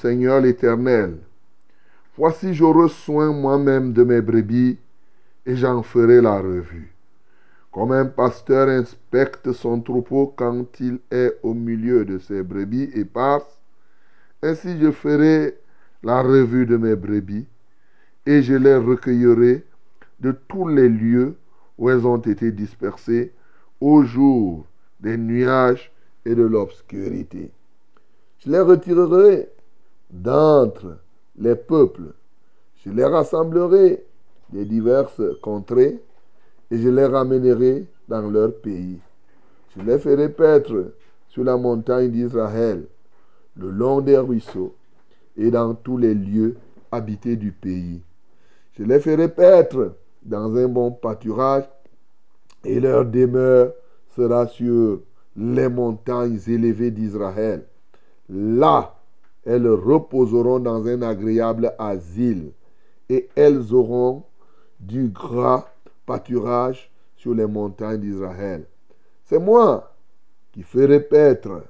Seigneur l'Éternel. Voici j'aurai soin moi-même de mes brebis et j'en ferai la revue. Comme un pasteur inspecte son troupeau quand il est au milieu de ses brebis éparses, ainsi je ferai la revue de mes brebis et je les recueillerai de tous les lieux où elles ont été dispersées au jour des nuages et de l'obscurité. Je les retirerai d'entre les peuples. Je les rassemblerai des diverses contrées et je les ramènerai dans leur pays. Je les ferai paître sur la montagne d'Israël, le long des ruisseaux et dans tous les lieux habités du pays. Je les ferai paître dans un bon pâturage et leur demeure sera sur les montagnes élevées d'Israël. Là, elles reposeront dans un agréable asile et elles auront du gras pâturage sur les montagnes d'Israël. C'est moi qui ferai paître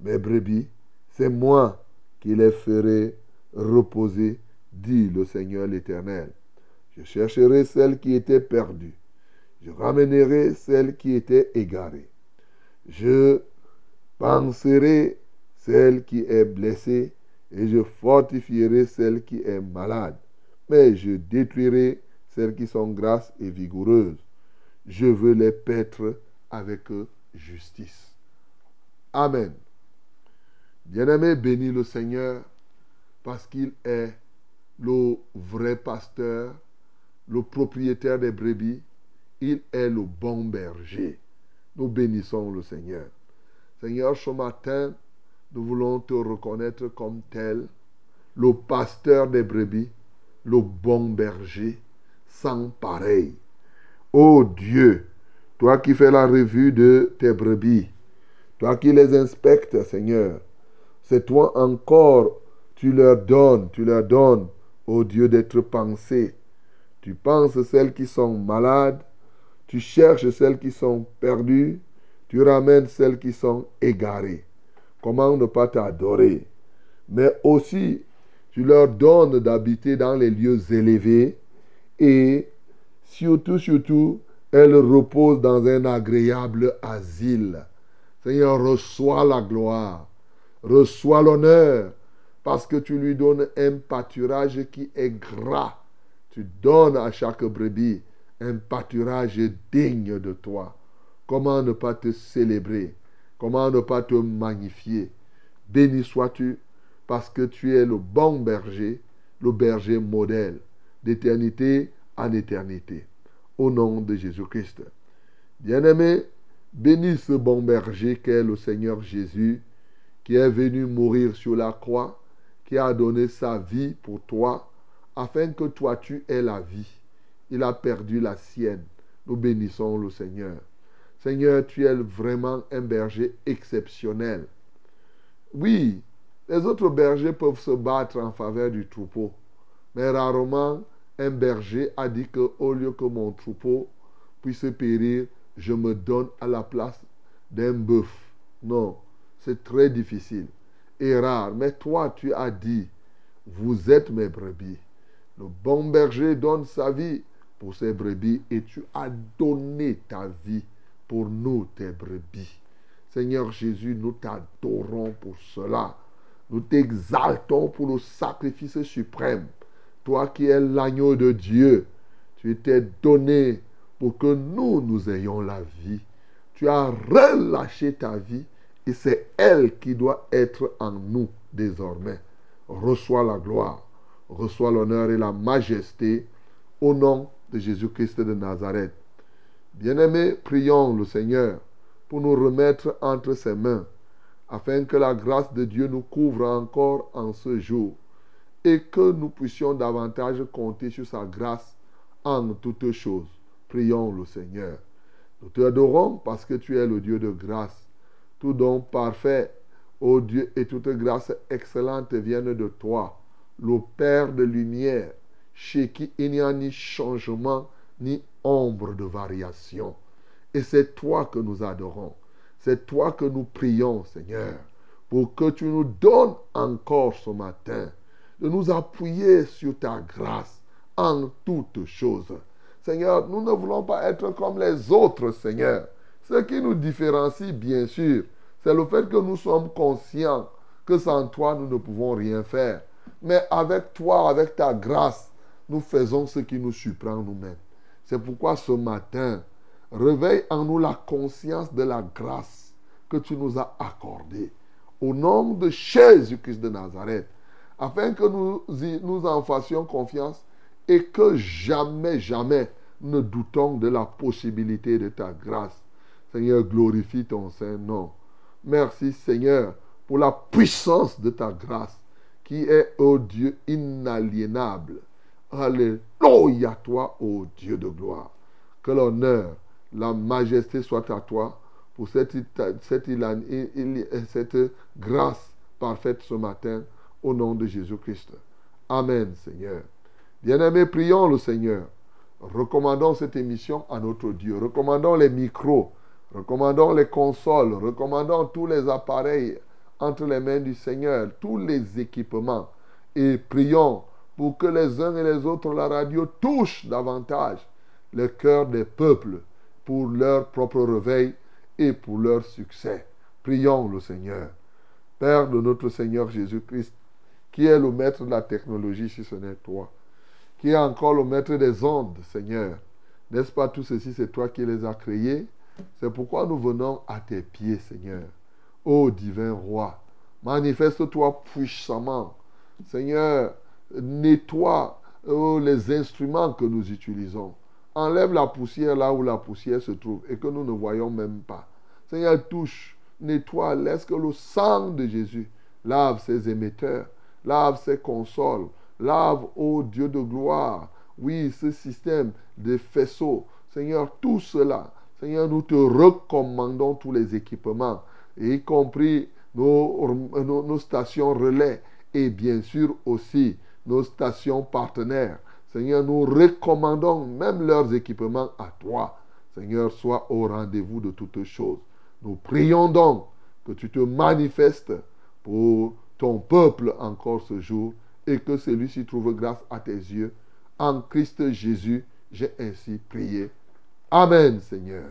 mes brebis, c'est moi qui les ferai reposer, dit le Seigneur l'Éternel. Je chercherai celles qui étaient perdues, je ramènerai celles qui étaient égarées. Je panserai celle qui est blessée et je fortifierai celle qui est malade. Mais je détruirai celles qui sont grasses et vigoureuses. Je veux les paître avec justice. Amen. Bien-aimé, bénis le Seigneur parce qu'il est le vrai pasteur, le propriétaire des brebis. Il est le bon berger. Nous bénissons le Seigneur. Seigneur, ce matin, nous voulons te reconnaître comme tel, le pasteur des brebis, le bon berger, sans pareil. Ô Dieu, toi qui fais la revue de tes brebis, toi qui les inspectes, Seigneur, c'est toi encore, tu leur donnes, tu leur donnes, ô Dieu, d'être pensées. Tu penses celles qui sont malades, tu cherches celles qui sont perdues, tu ramènes celles qui sont égarées. Comment ne pas t'adorer? Mais aussi, tu leur donnes d'habiter dans les lieux élevés et surtout, surtout, elles reposent dans un agréable asile. Seigneur, reçois la gloire, reçois l'honneur, parce que tu lui donnes un pâturage qui est gras. Tu donnes à chaque brebis un pâturage digne de toi. Comment ne pas te célébrer? Comment ne pas te magnifier? Béni sois-tu parce que tu es le bon berger, le berger modèle, d'éternité en éternité. Au nom de Jésus-Christ. Bien-aimé, bénis ce bon berger qu'est le Seigneur Jésus, qui est venu mourir sur la croix, qui a donné sa vie pour toi, afin que toi tu aies la vie. Il a perdu la sienne. Nous bénissons le Seigneur. Seigneur, tu es vraiment un berger exceptionnel. Oui, les autres bergers peuvent se battre en faveur du troupeau, mais rarement un berger a dit que au lieu que mon troupeau puisse périr, je me donne à la place d'un bœuf. Non, c'est très difficile et rare. Mais toi, tu as dit, vous êtes mes brebis. Le bon berger donne sa vie pour ses brebis et tu as donné ta vie pour nous, tes brebis. Seigneur Jésus, nous t'adorons pour cela. Nous t'exaltons pour le sacrifice suprême. Toi qui es l'agneau de Dieu, tu t'es donné pour que nous, nous ayons la vie. Tu as relâché ta vie et c'est elle qui doit être en nous désormais. Reçois la gloire, reçois l'honneur et la majesté au nom de Jésus-Christ de Nazareth. Bien-aimés, prions le Seigneur pour nous remettre entre ses mains, afin que la grâce de Dieu nous couvre encore en ce jour et que nous puissions davantage compter sur sa grâce en toutes choses. Prions le Seigneur. Nous te adorons parce que tu es le Dieu de grâce. Tout don parfait, ô Dieu, et toute grâce excellente viennent de toi, le Père de lumière, chez qui il n'y a ni changement ni ombre de variation. Et c'est toi que nous adorons. C'est toi que nous prions, Seigneur, pour que tu nous donnes encore ce matin de nous appuyer sur ta grâce en toutes choses. Seigneur, nous ne voulons pas être comme les autres, Seigneur. Ce qui nous différencie, bien sûr, c'est le fait que nous sommes conscients que sans toi, nous ne pouvons rien faire. Mais avec toi, avec ta grâce, nous faisons ce qui nous surprend nous-mêmes. C'est pourquoi ce matin, réveille en nous la conscience de la grâce que tu nous as accordée. Au nom de Jésus-Christ de Nazareth, afin que nous, nous en fassions confiance et que jamais, jamais ne doutons de la possibilité de ta grâce. Seigneur, glorifie ton Saint-Nom. Merci, Seigneur, pour la puissance de ta grâce qui est, ô Dieu, inaliénable. Alléluia, toi, ô Dieu de gloire. Que l'honneur, la majesté soit à toi pour cette, cette, cette grâce parfaite ce matin, au nom de Jésus-Christ. Amen, Seigneur. Bien-aimés, prions le Seigneur. Recommandons cette émission à notre Dieu. Recommandons les micros. Recommandons les consoles. Recommandons tous les appareils entre les mains du Seigneur. Tous les équipements. Et prions pour que les uns et les autres, la radio touche davantage le cœur des peuples pour leur propre réveil et pour leur succès. Prions le Seigneur. Père de notre Seigneur Jésus-Christ, qui est le maître de la technologie si ce n'est toi Qui est encore le maître des ondes, Seigneur N'est-ce pas tout ceci, c'est toi qui les as créés C'est pourquoi nous venons à tes pieds, Seigneur. Ô divin roi, manifeste-toi puissamment. Seigneur, nettoie oh, les instruments que nous utilisons. Enlève la poussière là où la poussière se trouve et que nous ne voyons même pas. Seigneur, touche, nettoie, laisse que le sang de Jésus lave ces émetteurs, lave ces consoles, lave, ô Dieu de gloire, oui, ce système de faisceaux. Seigneur, tout cela, Seigneur, nous te recommandons tous les équipements, y compris nos, nos stations relais et bien sûr aussi nos stations partenaires. Seigneur, nous recommandons même leurs équipements à toi. Seigneur, sois au rendez-vous de toutes choses. Nous prions donc que tu te manifestes pour ton peuple encore ce jour et que celui-ci trouve grâce à tes yeux. En Christ Jésus, j'ai ainsi prié. Amen, Seigneur.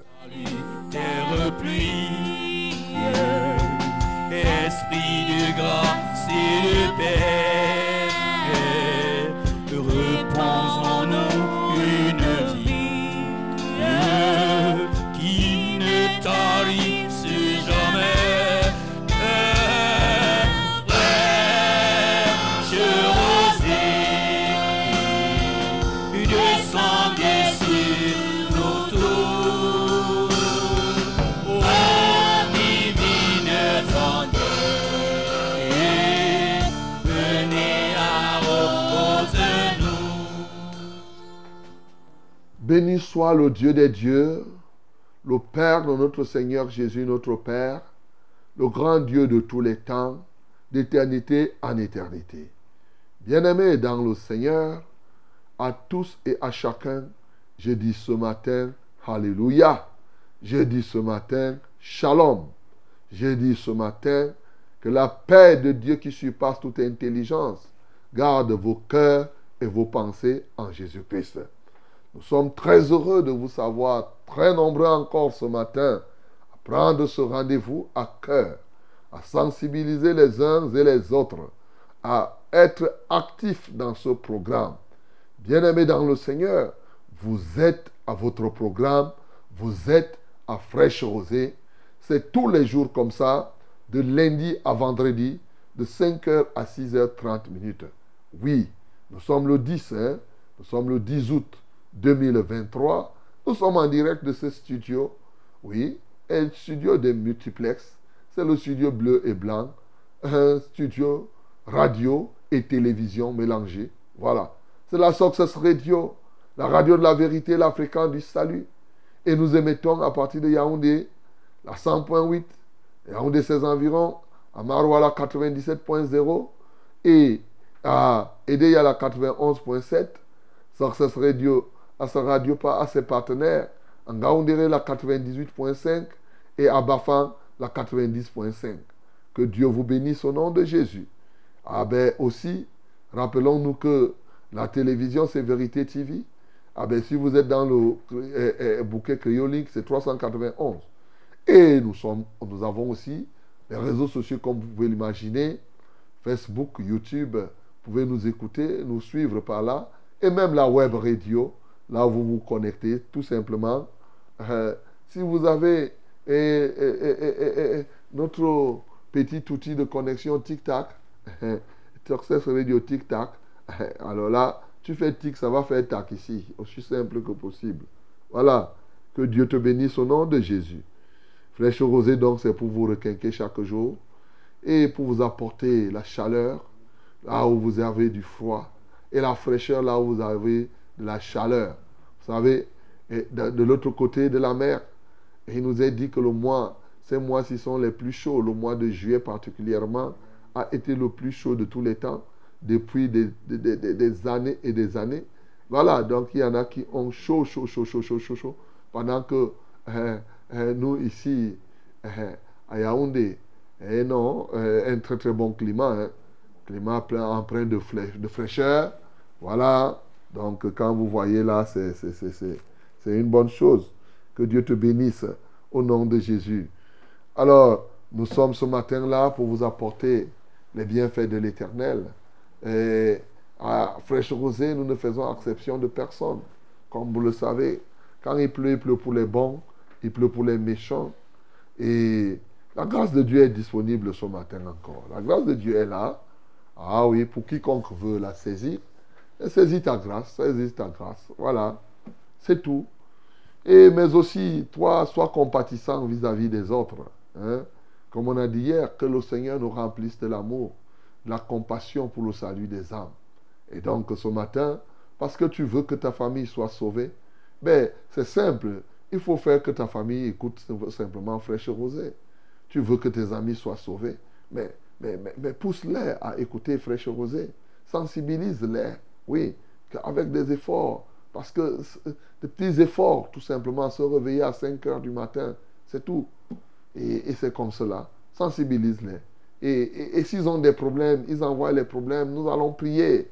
Béni soit le Dieu des dieux, le Père de notre Seigneur Jésus, notre Père, le grand Dieu de tous les temps, d'éternité en éternité. Bien-aimés dans le Seigneur, à tous et à chacun, je dis ce matin, Alléluia. Je dis ce matin, Shalom. Je dis ce matin, que la paix de Dieu qui surpasse toute intelligence garde vos cœurs et vos pensées en Jésus-Christ. Nous sommes très heureux de vous savoir très nombreux encore ce matin à prendre ce rendez-vous à cœur, à sensibiliser les uns et les autres, à être actifs dans ce programme. Bien-aimés dans le Seigneur, vous êtes à votre programme, vous êtes à Fraîche Rosée. C'est tous les jours comme ça, de lundi à vendredi, de 5h à 6h30 minutes. Oui, nous sommes le 10, hein? nous sommes le 10 août 2023. Nous sommes en direct de ce studio. Oui, un studio de multiplex. C'est le studio bleu et blanc. Un studio radio et télévision mélangés. Voilà. C'est la Success Radio, la radio de la vérité, la du salut. Et nous émettons à partir de Yaoundé, la 100.8, Yaoundé ses environs, à Marouala 97.0 et à Edeya la 91.7, Success Radio à sa radio, à ses partenaires, en Gaoundéré la 98.5 et à Bafan la 90.5. Que Dieu vous bénisse au nom de Jésus. Ah ben aussi, rappelons-nous que la télévision c'est Vérité TV. Ah ben si vous êtes dans le eh, eh, bouquet créolique, c'est 391. Et nous, sommes, nous avons aussi les réseaux sociaux comme vous pouvez l'imaginer, Facebook, YouTube, vous pouvez nous écouter, nous suivre par là, et même la web radio, là vous vous connectez, tout simplement. Euh, si vous avez eh, eh, eh, notre petit outil de connexion tic-tac, Success Radio tic-tac, alors là, tu fais tic, ça va faire tac ici, aussi simple que possible. Voilà, que Dieu te bénisse au nom de Jésus. Flèche rosée, donc, c'est pour vous requinquer chaque jour et pour vous apporter la chaleur là où vous avez du froid et la fraîcheur là où vous avez de la chaleur. Vous savez, et de, l'autre côté de la mer, il nous est dit que le mois, ces mois-ci sont les plus chauds. Le mois de juillet particulièrement a été le plus chaud de tous les temps depuis des, années et des années. Voilà, donc il y en a qui ont chaud, chaud, chaud, chaud, chaud, chaud, chaud, pendant que euh, euh, nous ici, euh, à Yaoundé, eh non, un très très bon climat, hein. climat plein, empreint de fraîcheur. Voilà, donc quand vous voyez là, c'est une bonne chose. Que Dieu te bénisse au nom de Jésus. Alors, nous sommes ce matin-là pour vous apporter les bienfaits de l'Éternel. Et à Fraîche Rosée, nous ne faisons exception de personne. Comme vous le savez, quand il pleut, il pleut pour les bons, il pleut pour les méchants. Et la grâce de Dieu est disponible ce matin encore. La grâce de Dieu est là. Ah oui, pour quiconque veut la saisir. Saisis ta grâce, saisis ta grâce. Voilà, c'est tout. Et, mais aussi, toi, sois compatissant vis-à-vis des autres. hein. Comme on a dit hier, que le Seigneur nous remplisse de l'amour, de la compassion pour le salut des âmes. Et donc, ce matin, parce que tu veux que ta famille soit sauvée, ben, c'est simple. Il faut faire que ta famille écoute simplement Fraîche Rosée. Tu veux que tes amis soient sauvés, mais, mais, mais, mais pousse-les à écouter Fraîche Rosée. Sensibilise-les, oui, avec des efforts. Parce que c'est- des petits efforts, tout simplement, se réveiller à 5 heures du matin, c'est tout. Et, c'est comme cela. Sensibilise-les. Et, et- et s'ils ont des problèmes, ils envoient les problèmes, nous allons prier.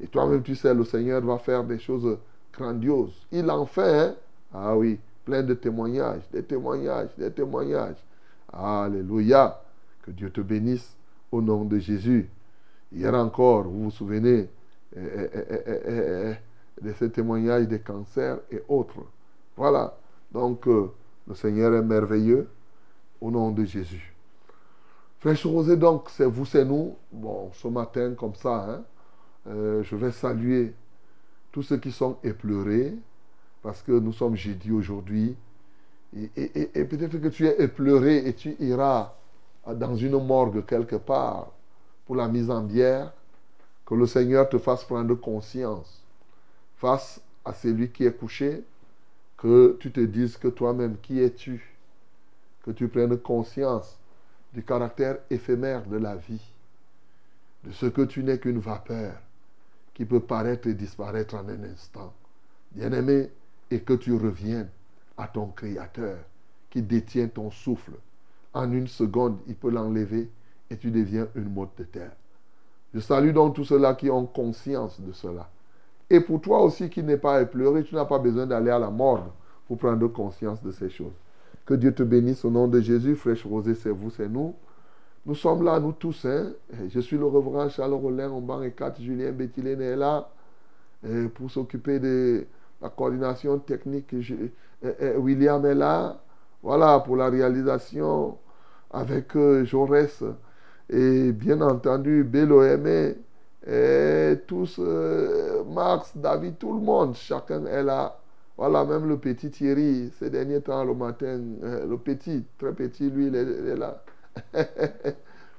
Et toi-même, tu sais, le Seigneur va faire des choses grandioses. Il en fait, hein? Ah oui, plein de témoignages, des témoignages, des témoignages. Alléluia. Que Dieu te bénisse au nom de Jésus. Hier encore, vous vous souvenez de ces témoignages des cancers et autres. Voilà. Donc, euh, le Seigneur est merveilleux au nom de Jésus. Frère Rosé, donc, c'est vous, c'est nous. Bon, ce matin, comme ça, hein, euh, je vais saluer tous ceux qui sont épleurés, parce que nous sommes jeudi aujourd'hui. Et, et- peut-être que tu es épleuré et tu iras dans une morgue quelque part pour la mise en bière. Que le Seigneur te fasse prendre conscience face à celui qui est couché, que tu te dises que toi-même, qui es-tu? Que tu prennes conscience du caractère éphémère de la vie, de ce que tu n'es qu'une vapeur qui peut paraître et disparaître en un instant. Bien-aimé, et que tu reviennes à ton Créateur qui détient ton souffle. En une seconde, il peut l'enlever et tu deviens une motte de terre. Je salue donc tous ceux-là qui ont conscience de cela. Et pour toi aussi qui n'es pas à pleurer, tu n'as pas besoin d'aller à la mort pour prendre conscience de ces choses. Que Dieu te bénisse au nom de Jésus. Fraîche Rosée, c'est vous, c'est nous. Nous sommes là, nous tous. Hein. Je suis le reverend Charles Rollin, Omban et 4, Julien Béthilène est là pour s'occuper de la coordination technique. William est là. Voilà, pour la réalisation avec euh, Jaurès. Et bien entendu, Bélo Aimé, et tous, euh, Max, David, tout le monde, chacun est là. Voilà, même le petit Thierry, ces derniers temps, le matin, euh, le petit, très petit, lui, il est, il est là.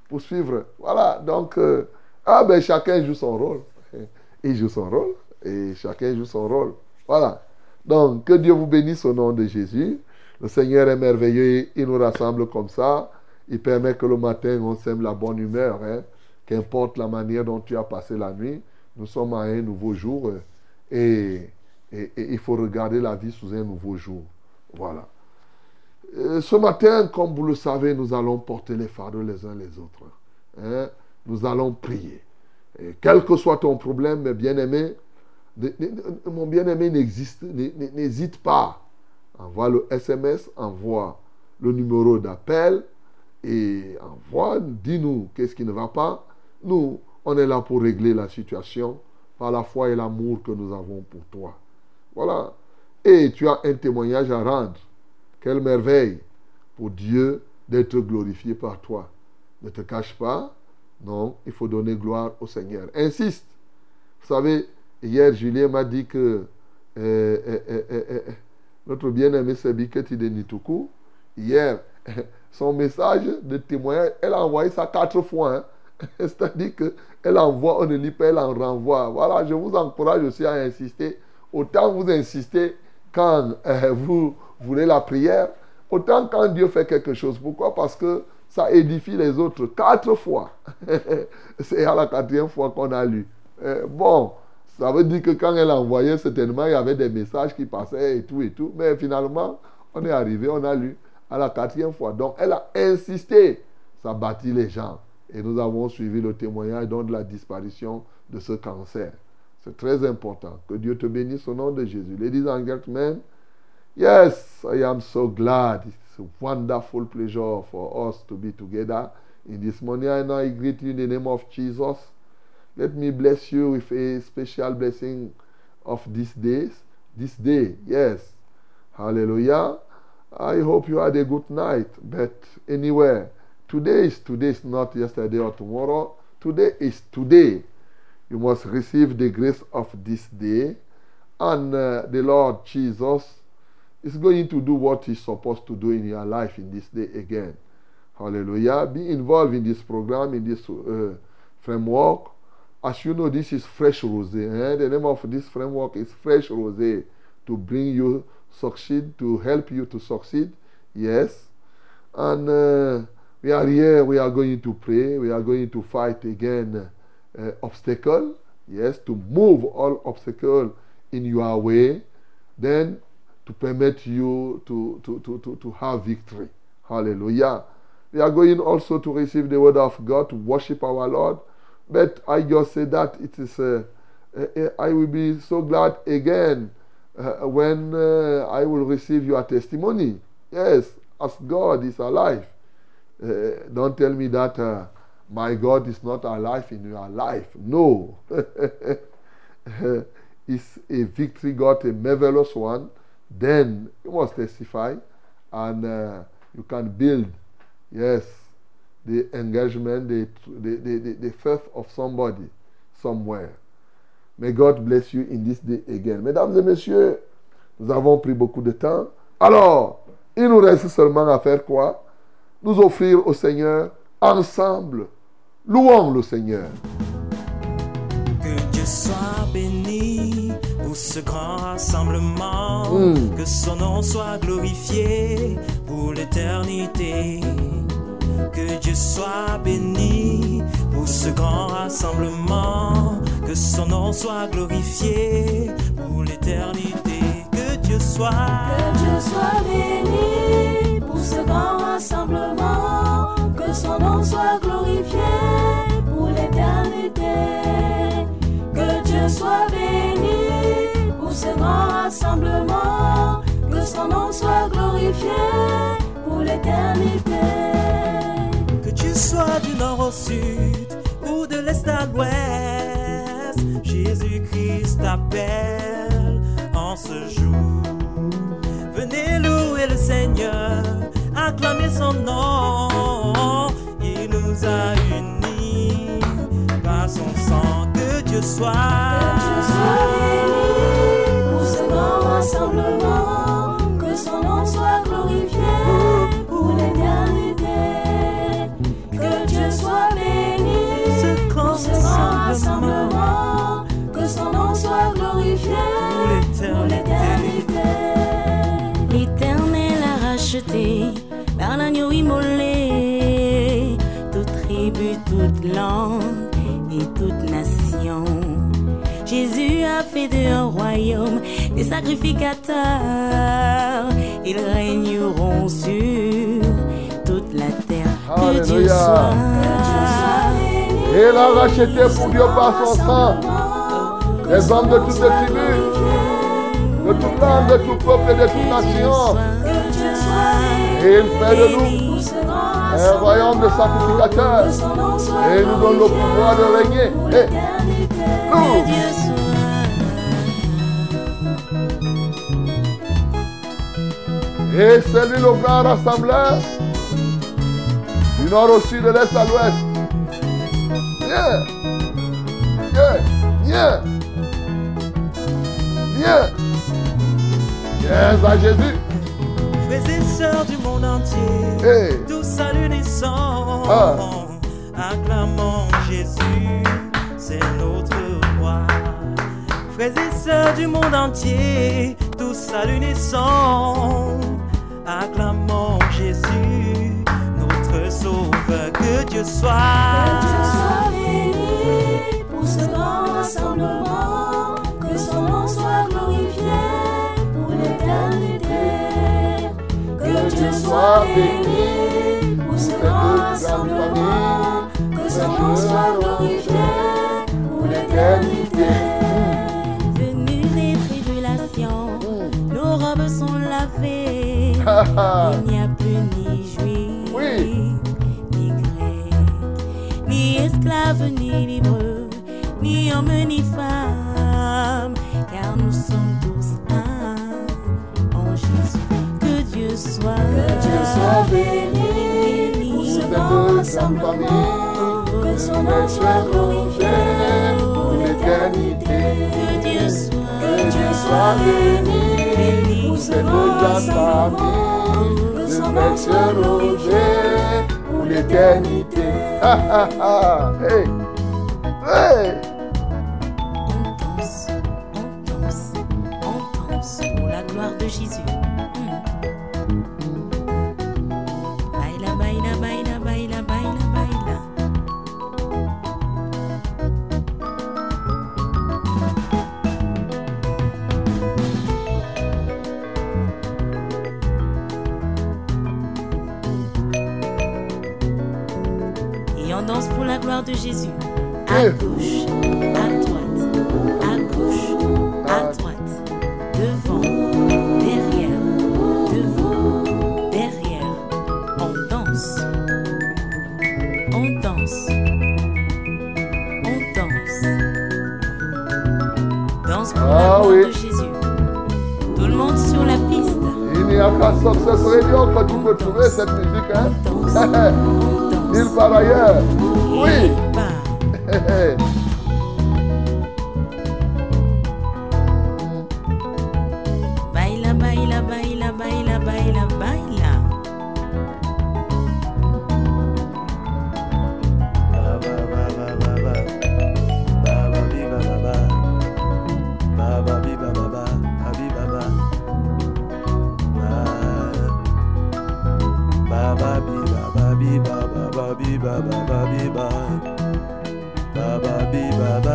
Pour suivre. Voilà, donc, euh, ah ben chacun joue son rôle. Il joue son rôle et chacun joue son rôle. Voilà. Donc, que Dieu vous bénisse au nom de Jésus. Le Seigneur est merveilleux, il nous rassemble comme ça. Il permet que le matin, on sème la bonne humeur. hein. Qu'importe la manière dont tu as passé la nuit, nous sommes à un nouveau jour euh, et, il faut regarder la vie sous un nouveau jour. Voilà. Euh, ce matin, comme vous le savez, nous allons porter les fardeaux les uns les autres. hein. Nous allons prier. Quel que soit ton problème, bien-aimé, mon bien-aimé n'existe, n'hésite pas. Envoie le SMS, envoie le numéro d'appel et envoie, dis-nous qu'est-ce qui ne va pas? Nous, on est là pour régler la situation par la foi et l'amour que nous avons pour toi. Voilà. Et tu as un témoignage à rendre. Quelle merveille pour Dieu d'être glorifié par toi. Ne te cache pas. Non, il faut donner gloire au Seigneur. Insiste. Vous savez, hier, Julien m'a dit que euh, euh, euh, notre bien-aimé Sebiketi de Nituku, hier, son message de témoignage, elle a envoyé ça quatre fois. hein. C'est-à-dire qu'elle envoie, on ne lit pas, elle en renvoie. Voilà, je vous encourage aussi à insister. Autant vous insistez quand euh, vous voulez la prière, autant quand Dieu fait quelque chose. Pourquoi? Parce que ça édifie les autres. Quatre fois. C'est à la quatrième fois qu'on a lu. Euh, bon, ça veut dire que quand elle a envoyé, certainement, il y avait des messages qui passaient et tout et tout. Mais finalement, on est arrivé, on a lu à la quatrième fois. Donc, elle a insisté. Ça bâtit les gens. Et nous avons suivi le témoignage de la disparition de ce cancer. C'est très important. Que Dieu te bénisse au nom de Jésus. Ladies and gentlemen, yes, I am so glad. It's a wonderful pleasure for us to be together in this morning. And I greet you in the name of Jesus. Let me bless you with a special blessing of these days. This day, yes. Hallelujah. I hope you had a good night. But anyway, today is today is not yesterday or tomorrow. Today is today. You must receive the grace of this day. And uh, the Lord Jesus is going to do what He's supposed to do in your life in this day again. Hallelujah. Be involved in this program, in this uh, framework. As you know, this is Fresh Rosé. eh? The name of this framework is Fresh Rosé to bring you succeed, to help you to succeed. Yes. And uh, we are here, we are going to pray, we are going to fight again uh, obstacle. Yes, to move all obstacle in your way. Then to permit you to, to, to, to, to have victory. Hallelujah. We are going also to receive the word of God, to worship our Lord. But I just say that it is, uh, uh, I will be so glad again uh, when uh, I will receive your testimony. Yes, as God is alive. Uh, don't tell me that uh, my God is not alive in your life. No. it's a victory God, a marvelous one. Then you must testify and uh, you can build, yes, the engagement, the, the, the, the, the faith of somebody somewhere. May God bless you in this day again. Mesdames et messieurs, nous avons pris beaucoup de temps. Alors, il nous reste seulement à faire quoi? Nous offrir au Seigneur ensemble. Louons le Seigneur. Que Dieu soit béni pour ce grand rassemblement. Mm. Que son nom soit glorifié pour l'éternité. Que Dieu soit béni ce grand rassemblement. Que son nom soit glorifié pour l'éternité. Que Dieu soit. Que Dieu soit béni pour ce grand rassemblement. Que son nom soit glorifié pour l'éternité. Que Dieu soit béni pour ce grand rassemblement. Que son nom soit glorifié pour l'éternité. Sois du nord au sud ou de l'est à l'ouest, Jésus-Christ t'appelle en ce jour. Venez louer le Seigneur, acclamer son nom. Il nous a unis par son sang. Que Dieu soit. Que Dieu soit béni pour ce grand rassemblement. Immolé toute tribu, toute langue et toute nation. Jésus a fait de un royaume des sacrificateurs. Ils régneront sur toute la terre. Que Dieu Alléluia. soit. Et il a racheté pour Dieu par son sang les hommes de toutes les tribus, de toute langue, de tout peuple et de toute nation. Et il fait de nous un royaume de sacrificateurs. Et il nous donne le pouvoir de régner. Et nous, et c'est lui le grand rassembleur. Du nord au sud, de l'est à l'ouest. Viens, viens, viens, viens, viens à Jésus. Frères et sœurs du monde entier, Hey. tous à l'unisson, Ah. acclamons Jésus, c'est notre roi. Frères et sœurs du monde entier, tous à l'unisson, acclamons Jésus, notre sauveur, que Dieu soit. Que Dieu soit béni pour ce grand rassemblement. Dieu soit béni pour ce rassemblement. Que son nom soit glorifié pour l'éternité. Venu des tribulations, nos robes sont lavées. Il n'y a plus ni juif, Oui. ni grec, ni esclave, ni libre, ni homme, ni femme, soit, Que Dieu soit béni pour ce grand rassemblement. Que son nom soit glorifié pour l'éternité. que Dieu soit, Que Dieu soit béni pour ce grand rassemblement. Que son nom soit glorifié pour l'éternité. Ha, ha, ha. Hey.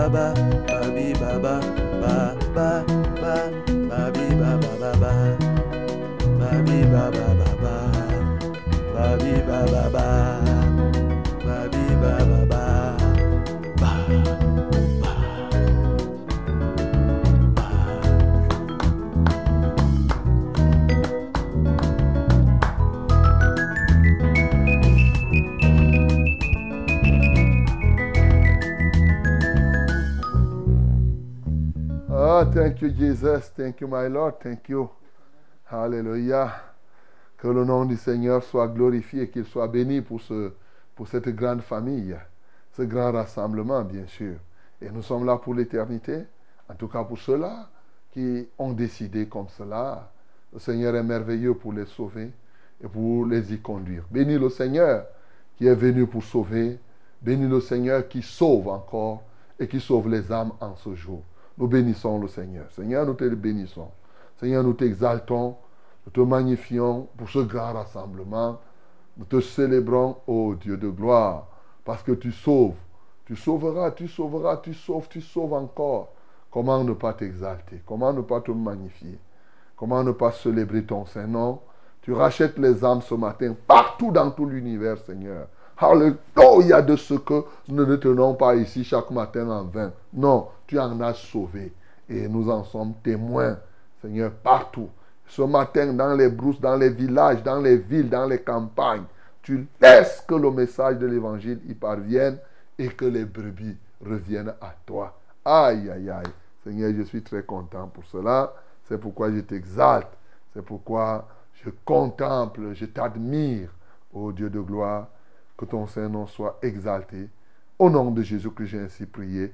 Baba. Thank you, Jesus. Thank you, my Lord. Thank you. Alléluia. Que le nom du Seigneur soit glorifié, qu'il soit béni pour, ce, pour cette grande famille, ce grand rassemblement, bien sûr. Et nous sommes là pour l'éternité. En tout cas, pour ceux-là qui ont décidé comme cela. Le Seigneur est merveilleux pour les sauver et pour les y conduire. Bénis le Seigneur qui est venu pour sauver. Bénis le Seigneur qui sauve encore et qui sauve les âmes en ce jour. Nous bénissons le Seigneur. Seigneur, nous te bénissons. Seigneur, nous t'exaltons, nous te magnifions pour ce grand rassemblement. Nous te célébrons, ô Dieu de gloire, parce que tu sauves. Tu sauveras, tu sauveras, tu sauves, tu sauves encore. Comment ne pas t'exalter? Comment ne pas te magnifier? Comment ne pas célébrer ton Saint-Nom? Tu rachètes les âmes ce matin partout dans tout l'univers, Seigneur. Alléluia de ce que nous ne tenons pas ici chaque matin en vain. Non, tu en as sauvé. Et nous en sommes témoins, Seigneur, partout. Ce matin, dans les brousses, dans les villages, dans les villes, dans les campagnes, tu laisses que le message de l'évangile y parvienne et que les brebis reviennent à toi. Aïe, aïe, aïe. Seigneur, je suis très content pour cela. C'est pourquoi je t'exalte. C'est pourquoi je contemple, je t'admire, ô Dieu de gloire. Que ton Saint-Nom soit exalté. Au nom de Jésus que j'ai ainsi prié.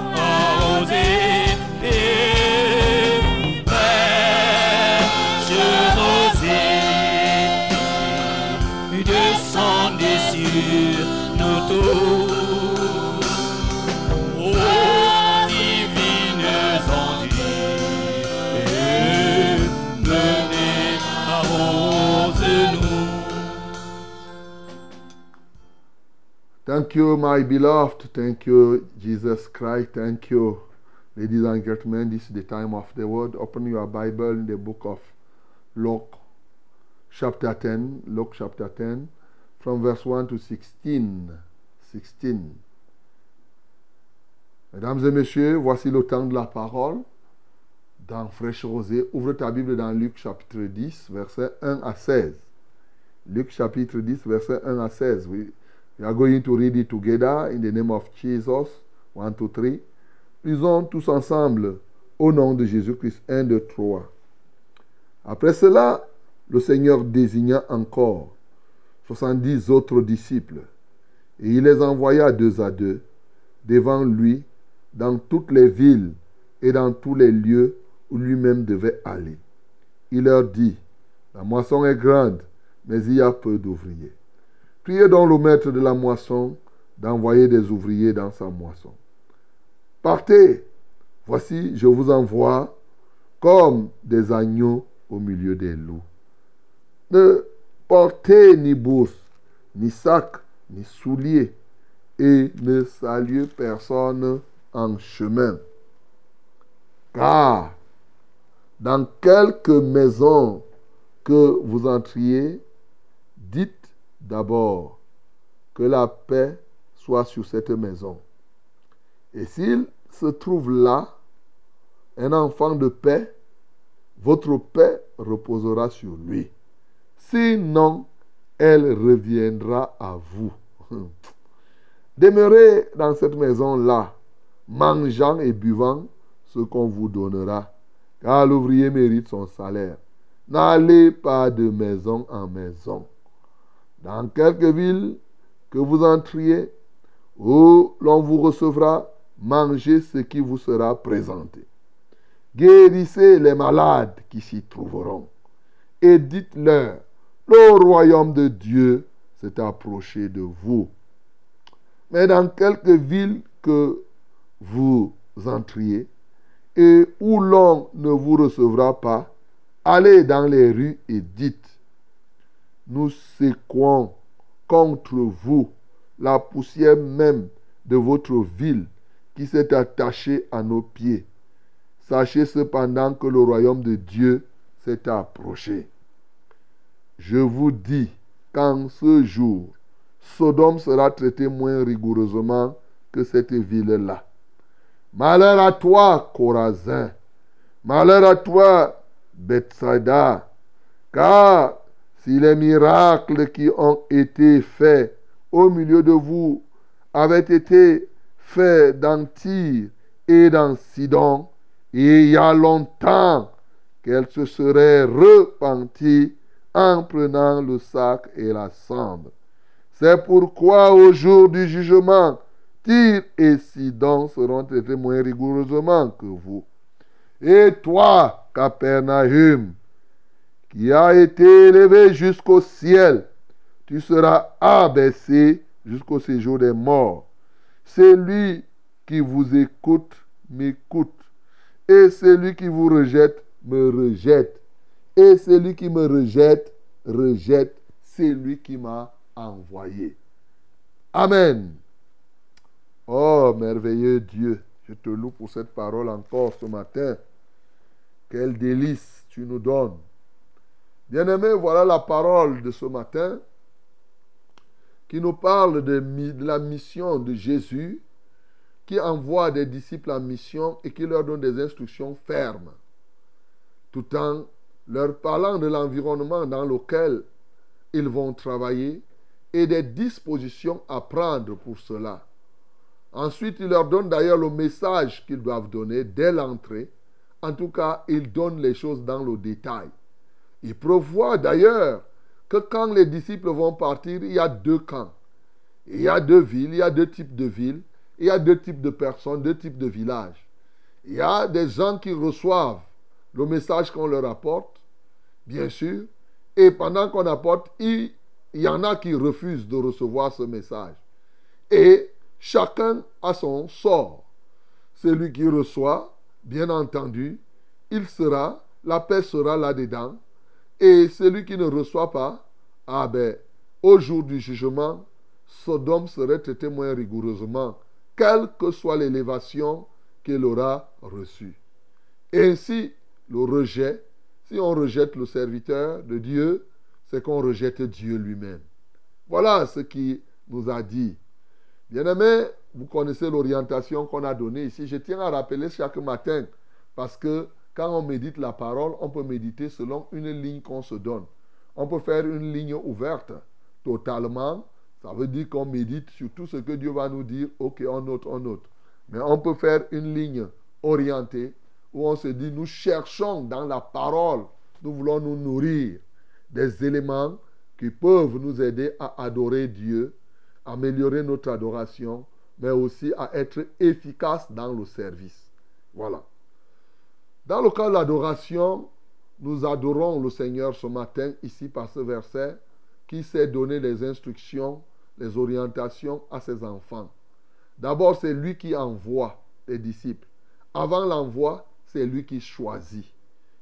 Thank you, my beloved. Thank you, Jesus Christ. Thank you, ladies and gentlemen. This is the time of the word. Open your Bible in the book of Luke, chapter 10. Luke, chapter 10, from verse 1 to 16. 16. Mesdames et messieurs, voici le temps de la parole. Dans Fraîche Rosée, ouvre ta Bible dans Luc chapitre 10, versets 1 à 16. Luc chapitre 10, versets 1 à 16. We, we are going to read it together in the name of Jesus. 1, 2, 3. Lisons tous ensemble au nom de Jésus-Christ. 1, 2, 3. Après cela, le Seigneur désigna encore 70 autres disciples et il les envoya deux à deux devant lui dans toutes les villes et dans tous les lieux où lui-même devait aller. Il leur dit, la moisson est grande, mais il y a peu d'ouvriers. Priez donc le maître de la moisson d'envoyer des ouvriers dans sa moisson. Partez, voici, je vous envoie comme des agneaux au milieu des loups. Ne portez ni bourse, ni sac, ni souliers, et ne saluez personne en chemin. Car dans quelque maison que vous entriez, d'abord que la paix soit sur cette maison. Et s'il se trouve là un enfant de paix, votre paix reposera sur lui. Sinon, elle reviendra à vous. Demeurez dans cette maison-là, mangeant et buvant ce qu'on vous donnera, car l'ouvrier mérite son salaire. N'allez pas de maison en maison. Dans quelque ville que vous entriez, où l'on vous recevra, mangez ce qui vous sera présenté. Guérissez les malades qui s'y trouveront, et dites-leur, le royaume de Dieu s'est approché de vous. Mais dans quelque ville que vous entriez et où l'on ne vous recevra pas, allez dans les rues et dites, nous séquons contre vous la poussière même de votre ville qui s'est attachée à nos pieds. Sachez cependant que le royaume de Dieu s'est approché. Je vous dis qu'en ce jour, Sodome sera traité moins rigoureusement que cette ville-là. Malheur à toi, Corazin. Malheur à toi, Bethsaida. Si les miracles qui ont été faits au milieu de vous avaient été faits dans Tyr et dans Sidon, il y a longtemps qu'elle se serait repentie en prenant le sac et la cendre. C'est pourquoi au jour du jugement, Tyr et Sidon seront traités moins rigoureusement que vous. Et toi, Capernaum, qui a été élevé jusqu'au ciel, tu seras abaissé jusqu'au séjour des morts. Celui qui vous écoute m'écoute, et celui qui vous rejette me rejette, et celui qui me rejette rejette celui qui m'a envoyé. Amen. Oh, merveilleux Dieu, je te loue pour cette parole encore ce matin. Quel délice tu nous donnes. Bien-aimés, voilà la parole de ce matin qui nous parle de, la mission de Jésus, qui envoie des disciples en mission et qui leur donne des instructions fermes, tout en leur parlant de l'environnement dans lequel ils vont travailler et des dispositions à prendre pour cela. Ensuite, il leur donne d'ailleurs le message qu'ils doivent donner dès l'entrée. En tout cas, il donne les choses dans le détail. Il prévoit d'ailleurs que quand les disciples vont partir, il y a deux camps. Il y a deux villes, il y a deux types de villes, il y a deux types de personnes, deux types de villages. Il y a des gens qui reçoivent le message qu'on leur apporte, bien sûr, et pendant qu'on apporte, il, y en a qui refusent de recevoir ce message. Et chacun a son sort. Celui qui reçoit, bien entendu, il sera, la paix sera là-dedans. Et celui qui ne reçoit pas, ah ben, au jour du jugement, Sodome serait traité moins rigoureusement, quelle que soit l'élévation qu'il aura reçue. Ainsi, le rejet, si on rejette le serviteur de Dieu, c'est qu'on rejette Dieu lui-même. Voilà ce qui nous a dit. Bien-aimés, vous connaissez l'orientation qu'on a donnée ici. Je tiens à rappeler chaque matin, parce que quand on médite la parole, on peut méditer selon une ligne qu'on se donne. On peut faire une ligne ouverte totalement. Ça veut dire qu'on médite sur tout ce que Dieu va nous dire. Ok, on note, on note. Mais on peut faire une ligne orientée où on se dit, nous cherchons dans la parole, nous voulons nous nourrir des éléments qui peuvent nous aider à adorer Dieu, améliorer notre adoration, mais aussi à être efficace dans le service. Voilà. Dans le cas de l'adoration, nous adorons le Seigneur ce matin ici par ce verset qui sait donner les instructions, les orientations à ses enfants. D'abord, c'est lui qui envoie les disciples. Avant l'envoi, c'est lui qui choisit.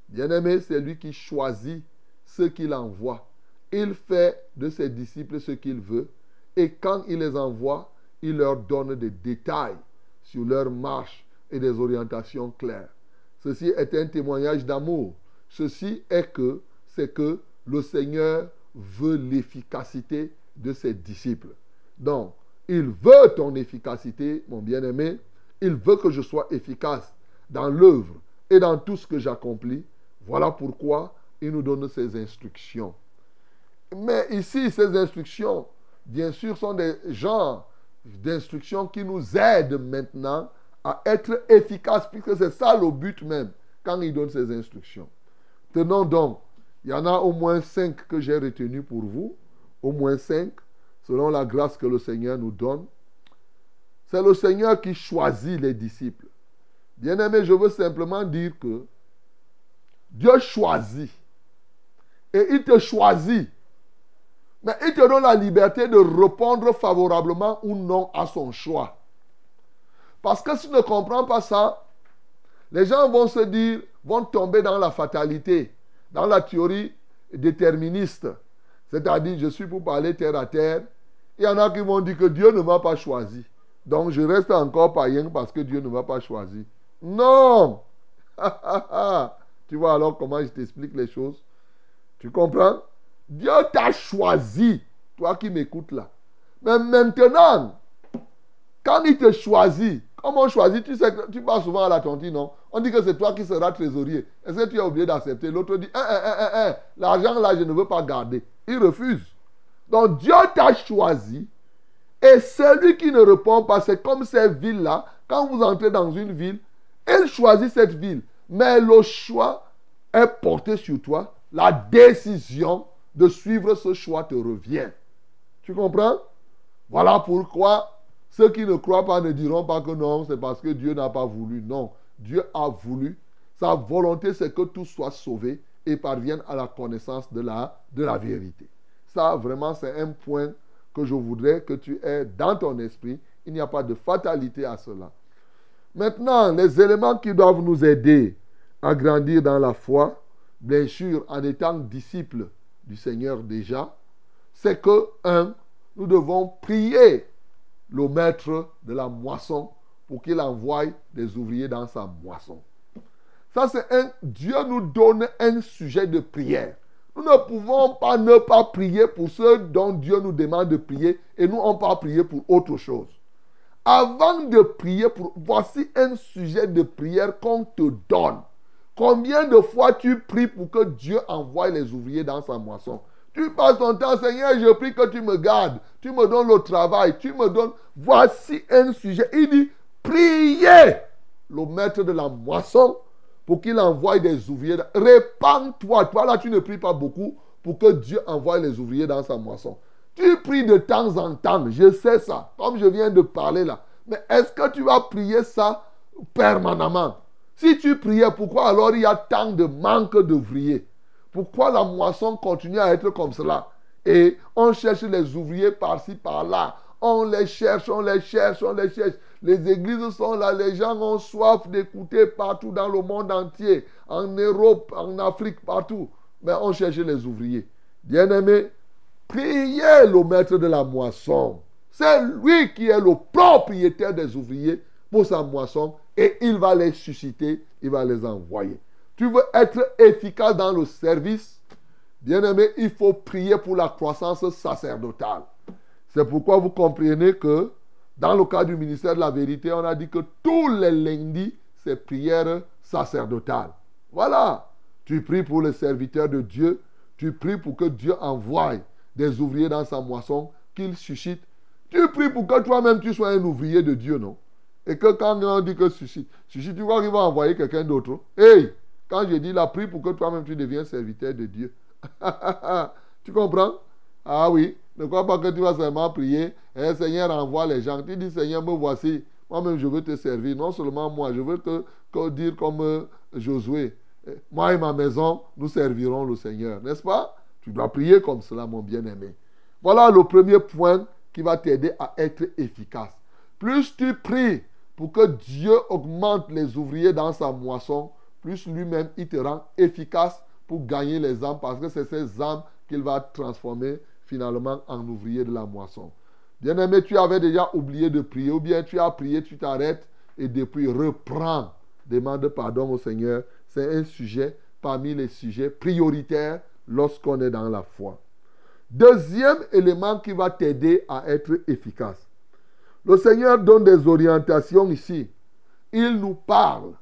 Bien-aimé, c'est lui qui choisit ceux qu'il envoie. Il fait de ses disciples ce qu'il veut. Et quand il les envoie, il leur donne des détails sur leur marche et des orientations claires. Ceci est un témoignage d'amour. Ceci est que c'est que le Seigneur veut l'efficacité de ses disciples. Donc, il veut ton efficacité, mon bien-aimé. Il veut que je sois efficace dans l'œuvre et dans tout ce que j'accomplis. Voilà pourquoi il nous donne ces instructions. Mais ici, ces instructions, bien sûr, sont des genres d'instructions qui nous aident maintenant à être efficaces, puisque c'est ça le but même quand il donne ces instructions. Tenons donc, il y en a au moins cinq que j'ai retenus pour vous, au moins cinq, selon la grâce que le Seigneur nous donne. C'est le Seigneur qui choisit les disciples. Bien-aimé, je veux simplement dire que Dieu choisit. Et il te choisit Mais il te donne la liberté de répondre favorablement ou non à son choix. Parce que si tu ne comprends pas ça, les gens vont se dire, vont tomber dans la fatalité, dans la théorie déterministe. C'est-à-dire, je suis pour parler terre à terre. Il y en a qui vont dire que Dieu ne m'a pas choisi. Donc je reste encore païen parce que Dieu ne m'a pas choisi. Non Tu vois alors comment je t'explique les choses? Tu comprends? Dieu t'a choisi, toi qui m'écoutes là. Mais maintenant, quand il te choisit, comment on choisit Tu sais que tu passes souvent à la tontine, non? On dit que c'est toi qui seras trésorier. Est-ce que tu as oublié d'accepter? L'autre dit, hein, hein, hein, l'argent là, je ne veux pas garder. Il refuse. Donc Dieu t'a choisi. Et celui qui ne répond pas, c'est comme ces villes-là. Quand vous entrez dans une ville, elle choisit cette ville. Mais le choix est porté sur toi. La décision de suivre ce choix te revient. Tu comprends? Voilà pourquoi ceux qui ne croient pas ne diront pas que non, c'est parce que Dieu n'a pas voulu. Non, Dieu a voulu. Sa volonté, c'est que tout soit sauvé et parvienne à la connaissance de la, de la vérité. Ça, vraiment, c'est un point que je voudrais que tu aies dans ton esprit. Il n'y a pas de fatalité à cela. Maintenant, les éléments qui doivent nous aider à grandir dans la foi, bien sûr, en étant disciples du Seigneur déjà, c'est que, un, nous devons prier le maître de la moisson pour qu'il envoie des ouvriers dans sa moisson. Ça, c'est un. Dieu nous donne un sujet de prière. Nous ne pouvons pas ne pas prier pour ceux dont Dieu nous demande de prier et nous, on pas prier pour autre chose. Avant de prier pour. Voici un sujet de prière qu'on te donne. Combien de fois tu pries pour que Dieu envoie les ouvriers dans sa moisson? Tu passes ton temps, Seigneur, je prie que tu me gardes, tu me donnes le travail, tu me donnes. Voici un sujet. Il dit priez le maître de la moisson pour qu'il envoie des ouvriers. Répands-toi. Toi, là, tu ne pries pas beaucoup pour que Dieu envoie les ouvriers dans sa moisson. Tu pries de temps en temps, je sais ça, comme je viens de parler là. Mais est-ce que tu vas prier ça permanemment? Si tu priais, pourquoi alors il y a tant de manque d'ouvriers? Pourquoi la moisson continue à être comme cela? Et on cherche les ouvriers par-ci, par-là. On les cherche, on les cherche, on les cherche. Les églises sont là, les gens ont soif d'écouter partout dans le monde entier, en Europe, en Afrique, partout. Mais on cherche les ouvriers. Bien-aimés, priez le maître de la moisson. C'est lui qui est le propriétaire des ouvriers pour sa moisson et il va les susciter, il va les envoyer. Tu veux être efficace dans le service? Bien-aimé, il faut prier pour la croissance sacerdotale. C'est pourquoi vous comprenez que dans le cas du ministère de la vérité, on a dit que tous les lundis, c'est prière sacerdotale. Voilà. Tu pries pour les serviteurs de Dieu. Tu pries pour que Dieu envoie des ouvriers dans sa moisson, qu'il suscite. Tu pries pour que toi-même tu sois un ouvrier de Dieu, non? Et que quand on dit que suscite, suscite, tu vois qu'il va envoyer quelqu'un d'autre. Hey, quand je dis la prie pour que toi-même tu deviens serviteur de Dieu. tu comprends? Ah oui. Ne crois pas que tu vas seulement prier. Eh, Seigneur, envoie les gens. Tu dis, Seigneur, me voici. Moi-même, je veux te servir. Non seulement moi, je veux te, dire comme euh, Josué. Eh, moi et ma maison, nous servirons le Seigneur. N'est-ce pas? Tu dois prier comme cela, mon bien-aimé. Voilà le premier point qui va t'aider à être efficace. Plus tu pries pour que Dieu augmente les ouvriers dans sa moisson, plus lui-même il te rend efficace pour gagner les âmes parce que c'est ces âmes qu'il va transformer finalement en ouvrier de la moisson. Bien-aimé, tu avais déjà oublié de prier, ou bien tu as prié, tu t'arrêtes, et depuis reprends. Demande pardon au Seigneur. C'est un sujet parmi les sujets prioritaires lorsqu'on est dans la foi. Deuxième élément qui va t'aider à être efficace. Le Seigneur donne des orientations ici. Il nous parle.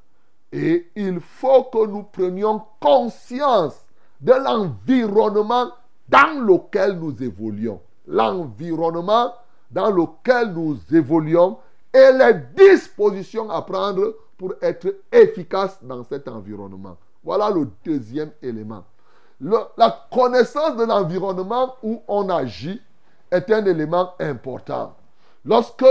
Et il faut que nous prenions conscience de l'environnement dans lequel nous évoluons. L'environnement dans lequel nous évoluons et les dispositions à prendre pour être efficace dans cet environnement. Voilà le deuxième élément. la connaissance de l'environnement où on agit est un élément important. Lorsque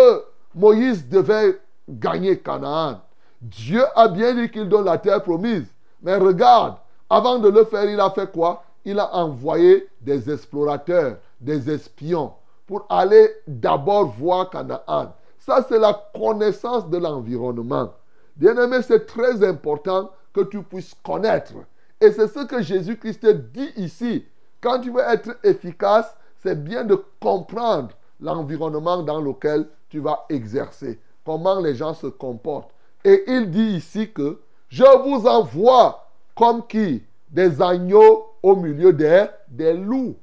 Moïse devait gagner Canaan, Dieu a bien dit qu'il donne la terre promise. Mais regarde, avant de le faire, il a fait quoi? Il a envoyé des explorateurs, des espions pour aller d'abord voir Canaan. Ça, c'est la connaissance de l'environnement. Bien-aimé, c'est très important que tu puisses connaître. Et c'est ce que Jésus-Christ dit ici. Quand tu veux être efficace, c'est bien de comprendre l'environnement dans lequel tu vas exercer, comment les gens se comportent. Et il dit ici que je vous envoie comme qui? Des agneaux au milieu des, des loups.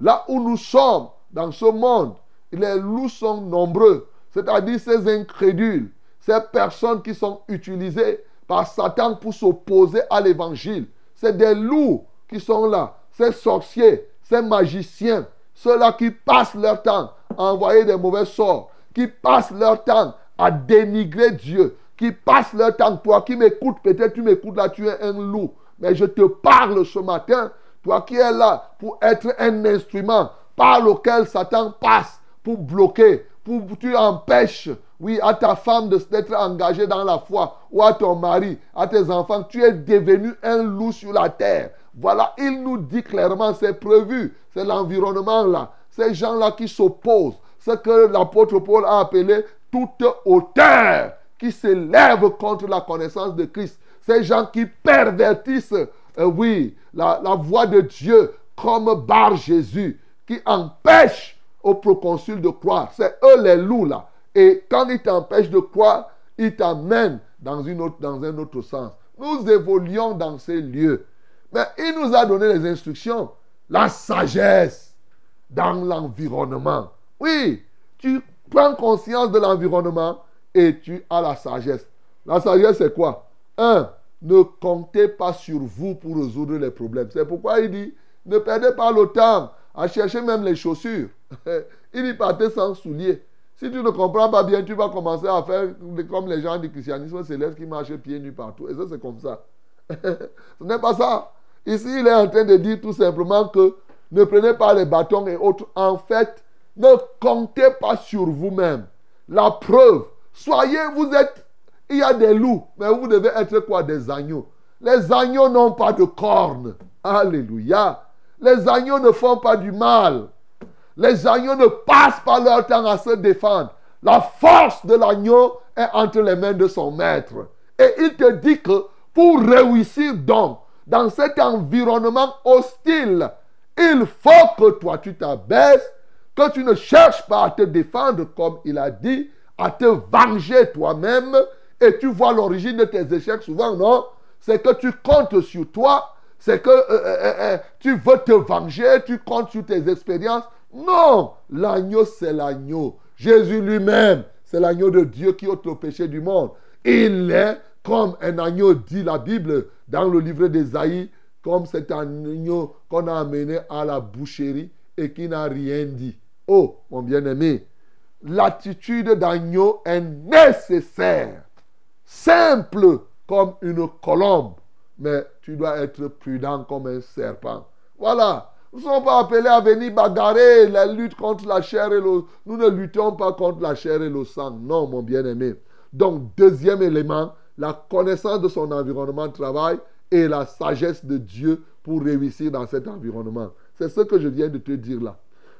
Là où nous sommes, dans ce monde, les loups sont nombreux, c'est-à-dire ces incrédules, ces personnes qui sont utilisées par Satan pour s'opposer à l'évangile. C'est des loups qui sont là, ces sorciers, ces magiciens, ceux-là qui passent leur temps à envoyer des mauvais sorts, qui passent leur temps à dénigrer Dieu, qui passent leur temps, toi qui m'écoutes, peut-être tu m'écoutes là, tu es un loup, mais je te parle ce matin, toi qui es là pour être un instrument par lequel Satan passe pour bloquer, pour tu empêches, oui, à ta femme d'être engagée dans la foi, ou à ton mari, à tes enfants, tu es devenu un loup sur la terre. Voilà, il nous dit clairement, c'est prévu, c'est l'environnement là, ces gens-là qui s'opposent, ce que l'apôtre Paul a appelé toute hauteur qui s'élève contre la connaissance de Christ. Ces gens qui pervertissent, euh, oui, la, voix de Dieu comme Bar Jésus, qui empêchent au proconsul de croire. C'est eux les loups là. Et quand ils t'empêchent de croire, ils t'amènent dans, dans un autre sens. Nous évoluons dans ces lieux. Mais il nous a donné les instructions. La sagesse dans l'environnement. Oui, tu prends conscience de l'environnement et tu as la sagesse. La sagesse, c'est quoi? Un, ne comptez pas sur vous pour résoudre les problèmes. C'est pourquoi il dit, ne perdez pas le temps à chercher même les chaussures. il y partait sans souliers. Si tu ne comprends pas bien, tu vas commencer à faire comme les gens du christianisme céleste qui marchent pieds nus partout. Et ça, c'est comme ça. Ce n'est pas ça. Ici, il est en train de dire tout simplement que ne prenez pas les bâtons et autres. En fait, ne comptez pas sur vous-même. La preuve, soyez, vous êtes, il y a des loups, mais vous devez être quoi? Des agneaux. Les agneaux n'ont pas de cornes. Alléluia. Les agneaux ne font pas du mal. Les agneaux ne passent pas leur temps à se défendre. La force de l'agneau est entre les mains de son maître. Et il te dit que pour réussir donc dans cet environnement hostile, il faut que toi tu t'abaisses, que tu ne cherches pas à te défendre comme il a dit, à te venger toi-même. Et tu vois l'origine de tes échecs souvent, non? C'est que tu comptes sur toi, c'est que euh, euh, euh, tu veux te venger, tu comptes sur tes expériences. Non, l'agneau, c'est l'agneau. Jésus lui-même, c'est l'agneau de Dieu qui ôte le péché du monde. Il est comme un agneau, dit la Bible dans le livre d'Ésaïe, comme cet agneau qu'on a amené à la boucherie et qui n'a rien dit. Oh, mon bien-aimé, l'attitude d'agneau est nécessaire, simple comme une colombe, mais tu dois être prudent comme un serpent. Voilà, nous ne sommes pas appelés à venir bagarrer la lutte contre la chair et le... Nous ne luttons pas contre la chair et le sang. Non, mon bien-aimé. Donc, deuxième élément, la connaissance de son environnement de travail et la sagesse de Dieu pour réussir dans cet environnement. C'est ce que je viens de te dire là.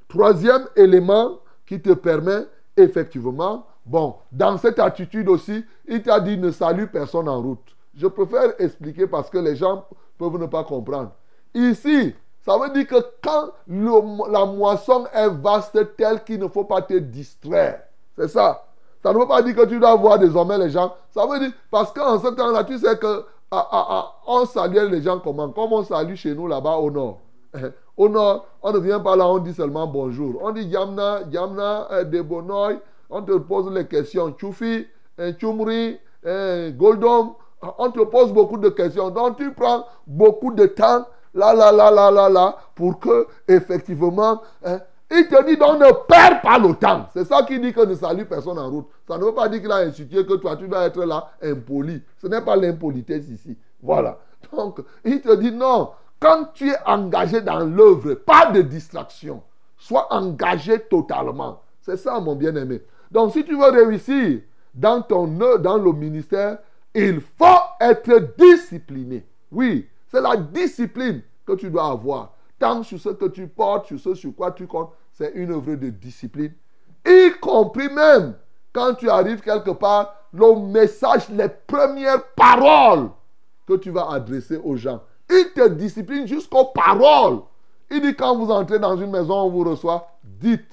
Troisième élément qui te permet effectivement, bon, dans cette attitude aussi, il t'a dit ne salue personne en route. Je préfère expliquer parce que les gens peuvent ne pas comprendre. Ici, ça veut dire que quand la moisson est vaste telle qu'il ne faut pas te distraire. C'est ça. Ça ne veut pas dire que tu dois voir désormais les gens. Ça veut dire, parce qu'en ce temps-là, tu sais que on salue les gens comment? Comme on salue chez nous là-bas au nord. Au nord, on ne vient pas là, on dit seulement bonjour. On dit Yamna, Yamna, euh, Debonoy. On te pose les questions. Tchoufi, Tchoumri, Goldom. On te pose beaucoup de questions. Donc tu prends beaucoup de temps là, là, là, là, là, là, pour que, effectivement, hein, il te dit donc ne perds pas le temps. C'est ça qui dit que ne salue personne en route. Ça ne veut pas dire qu'il a institué que toi, tu dois être là impoli. Ce n'est pas l'impolitesse ici. Voilà. Donc, il te dit non. Quand tu es engagé dans l'œuvre, pas de distraction. Sois engagé totalement. C'est ça, mon bien-aimé. Donc, si tu veux réussir dans ton dans le ministère, il faut être discipliné. Oui, c'est la discipline que tu dois avoir. temps sur ce que tu portes, sur ce sur quoi tu comptes, c'est une œuvre de discipline. Y compris même quand tu arrives quelque part, le message, les premières paroles que tu vas adresser aux gens. Il te discipline jusqu'aux paroles. Il dit quand vous entrez dans une maison, on vous reçoit, dites